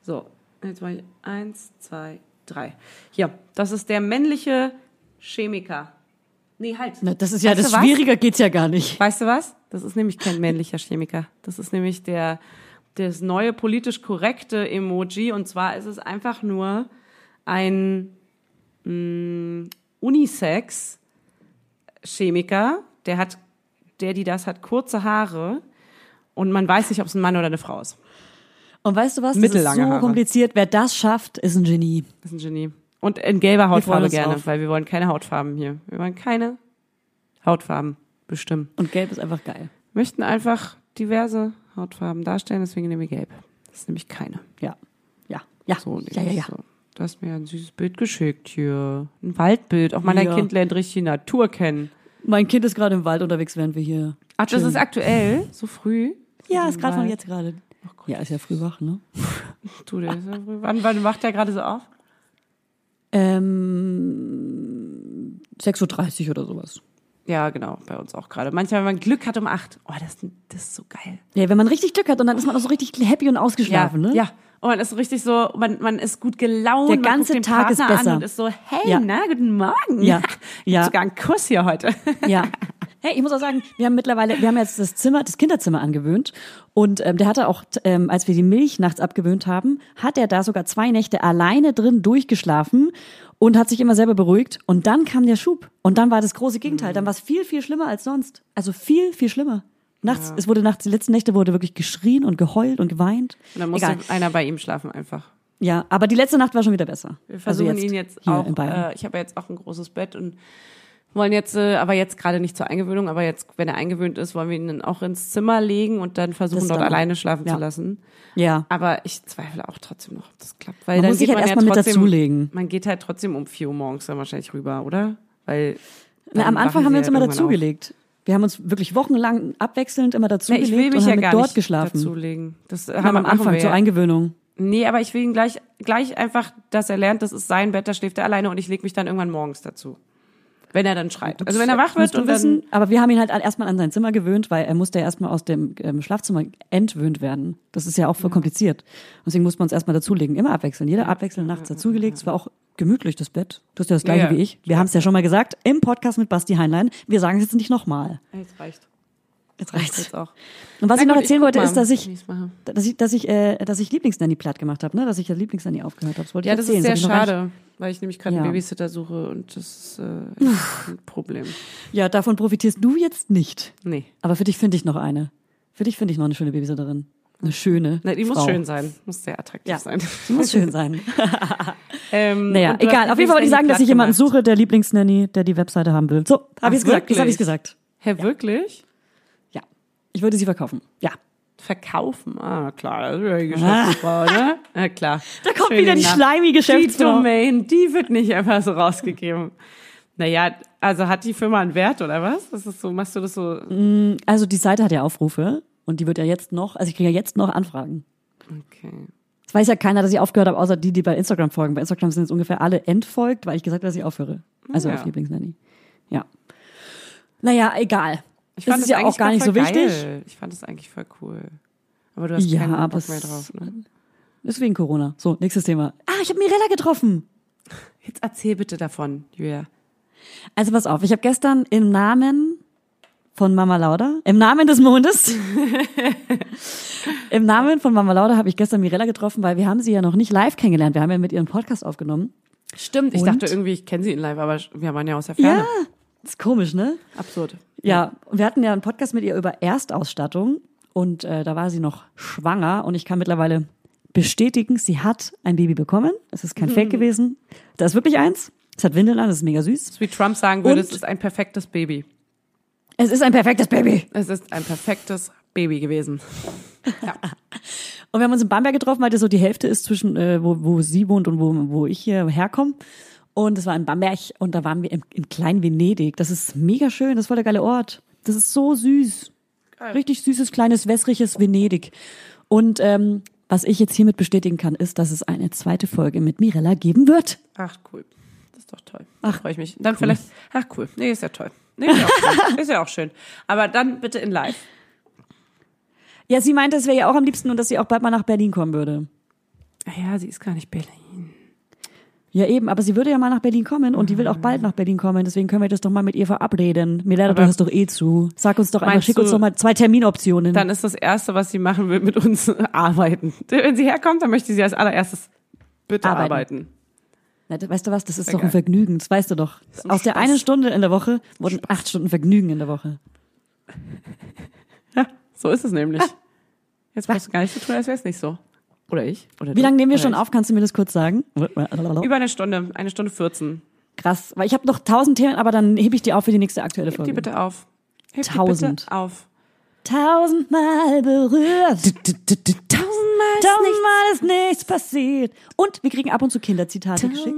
So, jetzt mache ich eins, zwei, drei. Hier, das ist der männliche Chemiker. Nee, halt. Na, das ist ja, Weißt das? Schwieriger geht's ja gar nicht. Weißt du was? Das ist nämlich kein männlicher Chemiker. Das ist nämlich der, das neue politisch korrekte Emoji. Und zwar ist es einfach nur ein mh, Unisex-Chemiker. Der hat, der, die das hat, kurze Haare. Und man weiß nicht, ob es ein Mann oder eine Frau ist. Und weißt du was? Das ist so Haare. kompliziert. Wer das schafft, ist ein Genie. Ist ein Genie. Und in gelber Hautfarbe gerne, drauf. weil wir wollen keine Hautfarben hier. Wir wollen keine Hautfarben bestimmen. Und Gelb ist einfach geil. Wir möchten einfach diverse Hautfarben darstellen, deswegen nehmen wir gelb. Das ist nämlich keine. Ja. Ja. Ja. So, ja, ja, ja. So. Du hast mir ein süßes Bild geschickt hier. Ein Waldbild. Auch mal dein Ja. Kind lernt richtig die Natur kennen. Mein Kind ist gerade im Wald unterwegs, während wir hier. Ach, das ist aktuell? So früh? Ja, ist gerade von jetzt gerade. Ja, ist ja früh wach, ne? Du, der ist ja früh. Wann, wann macht der gerade so auf? Ähm, 6.30 Uhr oder sowas. Ja, genau, bei uns auch gerade. Manchmal, wenn man Glück hat um acht. Oh, das, das ist so geil. Ja, wenn man richtig Glück hat und dann ist man auch so richtig happy und ausgeschlafen, ja, ne? Ja. Und man ist richtig so, man, man ist gut gelaunt. Der ganze Tag ist besser. An und ist so, hey, Ja. na, guten Morgen. Ja. Ich Ja. sogar einen Kuss hier heute. Ja. Hey, ich muss auch sagen, wir haben mittlerweile, wir haben jetzt das Zimmer, das Kinderzimmer angewöhnt und ähm, der hatte auch, ähm, als wir die Milch nachts abgewöhnt haben, hat er da sogar zwei Nächte alleine drin durchgeschlafen und hat sich immer selber beruhigt und dann kam der Schub und dann war das große Gegenteil, dann war es viel, viel schlimmer als sonst. Also viel, viel schlimmer. Nachts, es wurde nachts, die letzten Nächte wurde wirklich geschrien und geheult und geweint. Und dann musste Egal. einer bei ihm schlafen einfach. Ja, aber die letzte Nacht war schon wieder besser. Wir versuchen ihn jetzt hier auch, in Bayern. äh, ich habe ja jetzt auch ein großes Bett und wollen jetzt, äh, aber jetzt gerade nicht zur Eingewöhnung, aber jetzt, wenn er eingewöhnt ist, wollen wir ihn dann auch ins Zimmer legen und dann versuchen, Das dort dann- alleine schlafen ja. zu lassen. ja. Aber ich zweifle auch trotzdem noch, ob das klappt. Weil Man dann muss sich halt erstmal ja mit dazulegen. Man geht halt trotzdem um 4 Uhr morgens dann wahrscheinlich rüber, oder? Weil Na, am dann Anfang haben wir uns ja immer dazugelegt. Wir haben uns wirklich wochenlang abwechselnd immer dazugelegt ich will mich und ja haben gar dort nicht geschlafen. dazulegen. Das Na, haben am machen Anfang wir zur. Eingewöhnung. Nee, aber ich will ihn gleich, gleich einfach, dass er lernt, das ist sein Bett, da schläft er alleine und ich lege mich dann irgendwann morgens dazu. Wenn er dann schreit. Also wenn er wach wird und dann, wissen, aber wir haben ihn halt erstmal an sein Zimmer gewöhnt, weil er musste ja erstmal aus dem ähm, Schlafzimmer entwöhnt werden. Das ist ja auch voll kompliziert. Deswegen muss man uns erstmal dazulegen. Immer abwechseln. Jeder abwechselnd nachts dazugelegt. Es war auch gemütlich, das Bett. Du hast ja das gleiche Ja, ja. wie ich. Wir haben es ja schon mal gesagt im Podcast mit Basti Heinlein. Wir sagen es jetzt nicht nochmal. jetzt reicht. Jetzt Reicht reicht's. jetzt auch. Und was Na ich noch gut, erzählen guck wollte, mal, ist, dass ich, dass ich, dass ich, äh, dass ich Lieblingsnanny platt gemacht habe, ne? Dass ich ja Lieblingsnanny aufgehört habe. Das wollte Ja, ich das erzählen. ist sehr ich nicht- schade, weil ich nämlich gerade Ja. einen Babysitter suche und das ist äh, echt ein Problem. Ja, davon profitierst du jetzt nicht. Nee. Aber für dich finde ich noch eine. Für dich finde ich noch eine schöne Babysitterin. Eine schöne. Na, die muss Frau. schön sein. Muss sehr attraktiv Ja. sein. Die muss schön sein. Ähm, Naja, und du egal. Auf jeden Fall wollte ich sagen, dass ich jemanden gemacht. suche, der Lieblingsnanny, der die Webseite haben will. So, habe ich gesagt. Jetzt habe ich gesagt. Hä, wirklich? Ich würde sie verkaufen. Ja. Verkaufen? Ah, klar, das ist ja die Geschäftsfrau, ne? Ja, klar. Da kommt Schön wieder die schleimige Die Geschäftsfrau. Domain, die wird nicht einfach so rausgegeben. Naja, also hat die Firma einen Wert oder was? Das ist so, machst du das so? Also die Seite hat ja Aufrufe und die wird ja jetzt noch, also ich kriege ja jetzt noch Anfragen. Okay. Es weiß ja keiner, dass ich aufgehört habe, außer die, die bei Instagram folgen. Bei Instagram sind jetzt ungefähr alle entfolgt, weil ich gesagt habe, dass ich aufhöre. Also Ja. auf Lieblingsnanny. Ja. Naja, egal. Ich das fand ist ja eigentlich auch gar nicht so voll wichtig. geil. Ich fand es eigentlich voll cool. Aber du hast Ja, keinen Bock mehr drauf, ne? Deswegen Corona. So, nächstes Thema. Ah, ich habe Mirella getroffen. Jetzt erzähl bitte davon, Julia. Also pass auf, ich habe gestern im Namen von Mama Lauda, im Namen des Mondes, im Namen von Mama Lauda habe ich gestern Mirella getroffen, weil wir haben sie ja noch nicht live kennengelernt. Wir haben ja mit ihrem Podcast aufgenommen. Stimmt, ich Und? dachte irgendwie, ich kenne sie in live, aber wir waren ja aus der Ferne. Ja, ist komisch, ne? Absurd. Ja, wir hatten ja einen Podcast mit ihr über Erstausstattung und äh, da war sie noch schwanger und ich kann mittlerweile bestätigen, sie hat ein Baby bekommen. Es ist kein Fake gewesen. Da ist wirklich eins. Es hat Windeln an, das ist mega süß. Wie Trump sagen würde, Und? es ist ein perfektes Baby. Es ist ein perfektes Baby. Es ist ein perfektes Baby gewesen. Ja. Und wir haben uns in Bamberg getroffen, weil das so die Hälfte ist zwischen, äh, wo, wo sie wohnt und wo, wo ich hier herkomme. Und es war in Bamberg und da waren wir in, in Klein-Venedig. Das ist mega schön, das ist voll der geile Ort. Das ist so süß. Richtig süßes, kleines, wässriges Venedig. Und ähm, was ich jetzt hiermit bestätigen kann, ist, dass es eine zweite Folge mit Mirella geben wird. Ach, cool. Das ist doch toll. Ach, freue ich mich. Dann vielleicht, ach cool. Nee, ist ja toll. Nee, ist ja auch schön. ist ja auch schön. Aber dann bitte in live. Ja, sie meinte, es wäre ja auch am liebsten und dass sie auch bald mal nach Berlin kommen würde. Ah Ja, sie ist gar nicht Berlin. Ja, eben, aber sie würde ja mal nach Berlin kommen und die will auch bald nach Berlin kommen. Deswegen können wir das doch mal mit ihr verabreden. Mirella, du hörst doch eh zu. Sag uns doch einfach, schick uns doch mal zwei Terminoptionen. Dann ist das Erste, was sie machen will, mit uns arbeiten. Wenn sie herkommt, dann möchte sie als allererstes bitte Arbeiten. arbeiten. Na, weißt du was, das ist Sehr doch ein. Vergnügen, das weißt du doch. Aus der Spaß. einen Stunde in der Woche wurden acht Stunden Vergnügen in der Woche. Ja, so ist es nämlich. Jetzt brauchst du gar nicht so tun, als wäre es nicht so. Oder ich. Oder Wie lange nehmen wir Oder schon ich. auf? Kannst du mir das kurz sagen? Über eine Stunde. Eine Stunde 14. Krass, weil ich habe noch tausend Themen, aber dann hebe ich die auf für die nächste aktuelle Heb Folge. die bitte auf. Heb Tausend. Bitte auf. Tausendmal berührt. Tausendmal, Tausendmal ist nichts passiert. Und wir kriegen ab und zu Kinderzitate geschickt.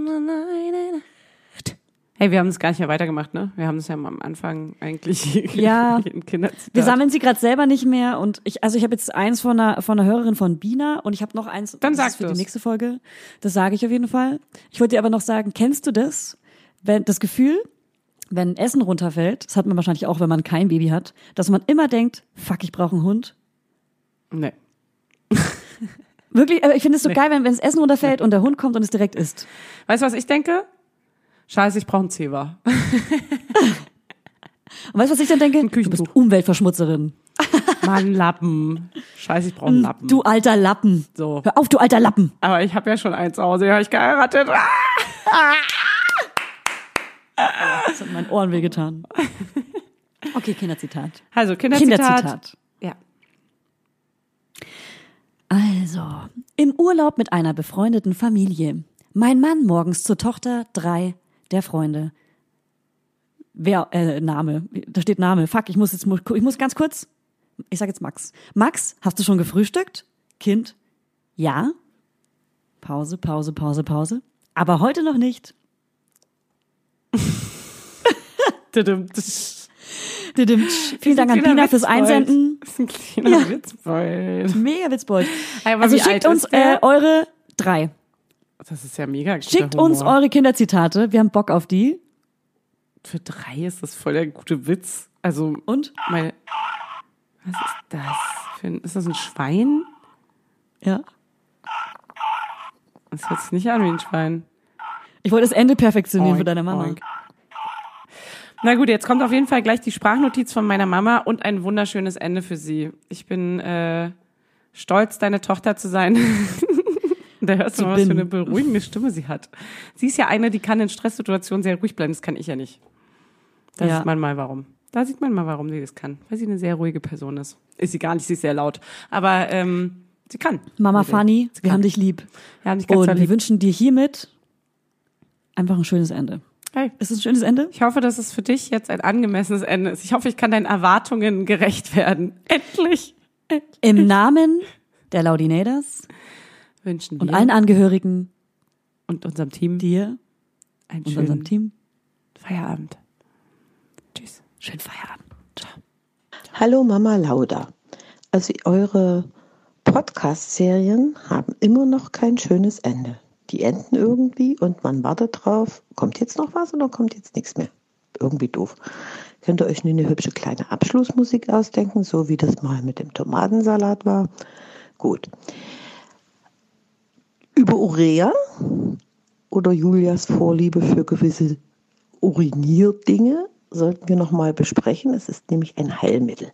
Hey, wir haben das gar nicht mehr weitergemacht, ne? Wir haben das ja am Anfang eigentlich Ja. Wir sammeln sie gerade selber nicht mehr und ich, also ich habe jetzt eins von einer, von einer Hörerin von Bina und ich habe noch eins Dann das für du's. die nächste Folge. Das sage ich auf jeden Fall. Ich wollte dir aber noch sagen, kennst du das? Wenn das Gefühl, wenn Essen runterfällt, das hat man wahrscheinlich auch, wenn man kein Baby hat, dass man immer denkt, fuck, ich brauche einen Hund. Nee. Wirklich, aber ich finde es so geil, wenn wenn das Essen runterfällt und der Hund kommt und es direkt isst. Weißt du, was ich denke? Scheiße, ich brauche einen Zewa. Und weißt du, was ich dann denke? Du Küchentuch. bist Umweltverschmutzerin. Mann, Lappen. Scheiße, ich brauche einen Lappen. Du alter Lappen. So. Hör auf, du alter Lappen. Aber ich habe ja schon eins zu Hause, habe ich geheiratet. Ah! Das hat meinen Ohren wehgetan. Okay, Kinderzitat. Also, Kinderzitat. Kinderzitat. Ja. Also, im Urlaub mit einer befreundeten Familie. Mein Mann morgens zur Tochter drei der Freunde. Wer, äh, Name. Da steht Name. Fuck, ich muss jetzt, ich muss ganz kurz. Ich sag jetzt Max. Max, hast du schon gefrühstückt? Kind? Ja. Pause, Pause, Pause, Pause. Aber heute noch nicht. Vielen Dank an Pina fürs. Einsenden. Das ist ein kleiner Ja. Witzbold. Mega Witzbold. Also schickt uns äh, eure drei. Das ist ja mega Schickt Humor. uns eure Kinderzitate. Wir haben Bock auf die. Für drei ist das voll der gute Witz. Also, Und? meine. Was ist das? Für ein, ist das ein Schwein? Ja. Das hört sich nicht an wie ein Schwein. Ich wollte das Ende perfektionieren für Oink, deine Mama. oink. Na gut, jetzt kommt auf jeden Fall gleich die Sprachnotiz von meiner Mama und ein wunderschönes Ende für sie. Ich bin äh, stolz, deine Tochter zu sein. da hörst du mal, was für eine beruhigende Stimme sie hat. Sie ist ja eine, die kann in Stresssituationen sehr ruhig bleiben. Das kann ich ja nicht. Da Ja. sieht man mal warum. Da sieht man mal, warum sie das kann. Weil sie eine sehr ruhige Person ist. Ist sie gar nicht, sie ist sehr laut. Aber ähm, sie kann. Mama Fanny, wir kann. haben dich lieb. Ja, nicht ganz Und doll wir lieb. wünschen dir hiermit einfach ein schönes Ende. Hey. Ist es ein schönes Ende? Ich hoffe, dass es für dich jetzt ein angemessenes Ende ist. Ich hoffe, ich kann deinen Erwartungen gerecht werden. Endlich. Im Namen der Laudinators Wünschen wir und allen Angehörigen und unserem Team dir einen und unserem Team Feierabend. Tschüss. schönen Feierabend. Ciao. Hallo Mama Lauda. Also eure Podcast-Serien haben immer noch kein schönes Ende. Die enden irgendwie und man wartet drauf, kommt jetzt noch was oder kommt jetzt nichts mehr? Irgendwie doof. Könnt ihr euch nur eine hübsche kleine Abschlussmusik ausdenken, so wie das mal mit dem Tomatensalat war? Gut. Über Urea oder Julias Vorliebe für gewisse Urinierdinge sollten wir nochmal besprechen. Es ist nämlich ein Heilmittel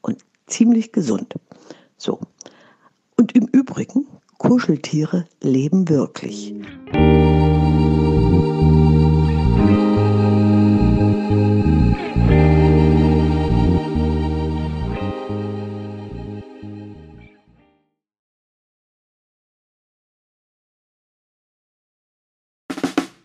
und ziemlich gesund. So. Und im Übrigen, Kuscheltiere leben wirklich.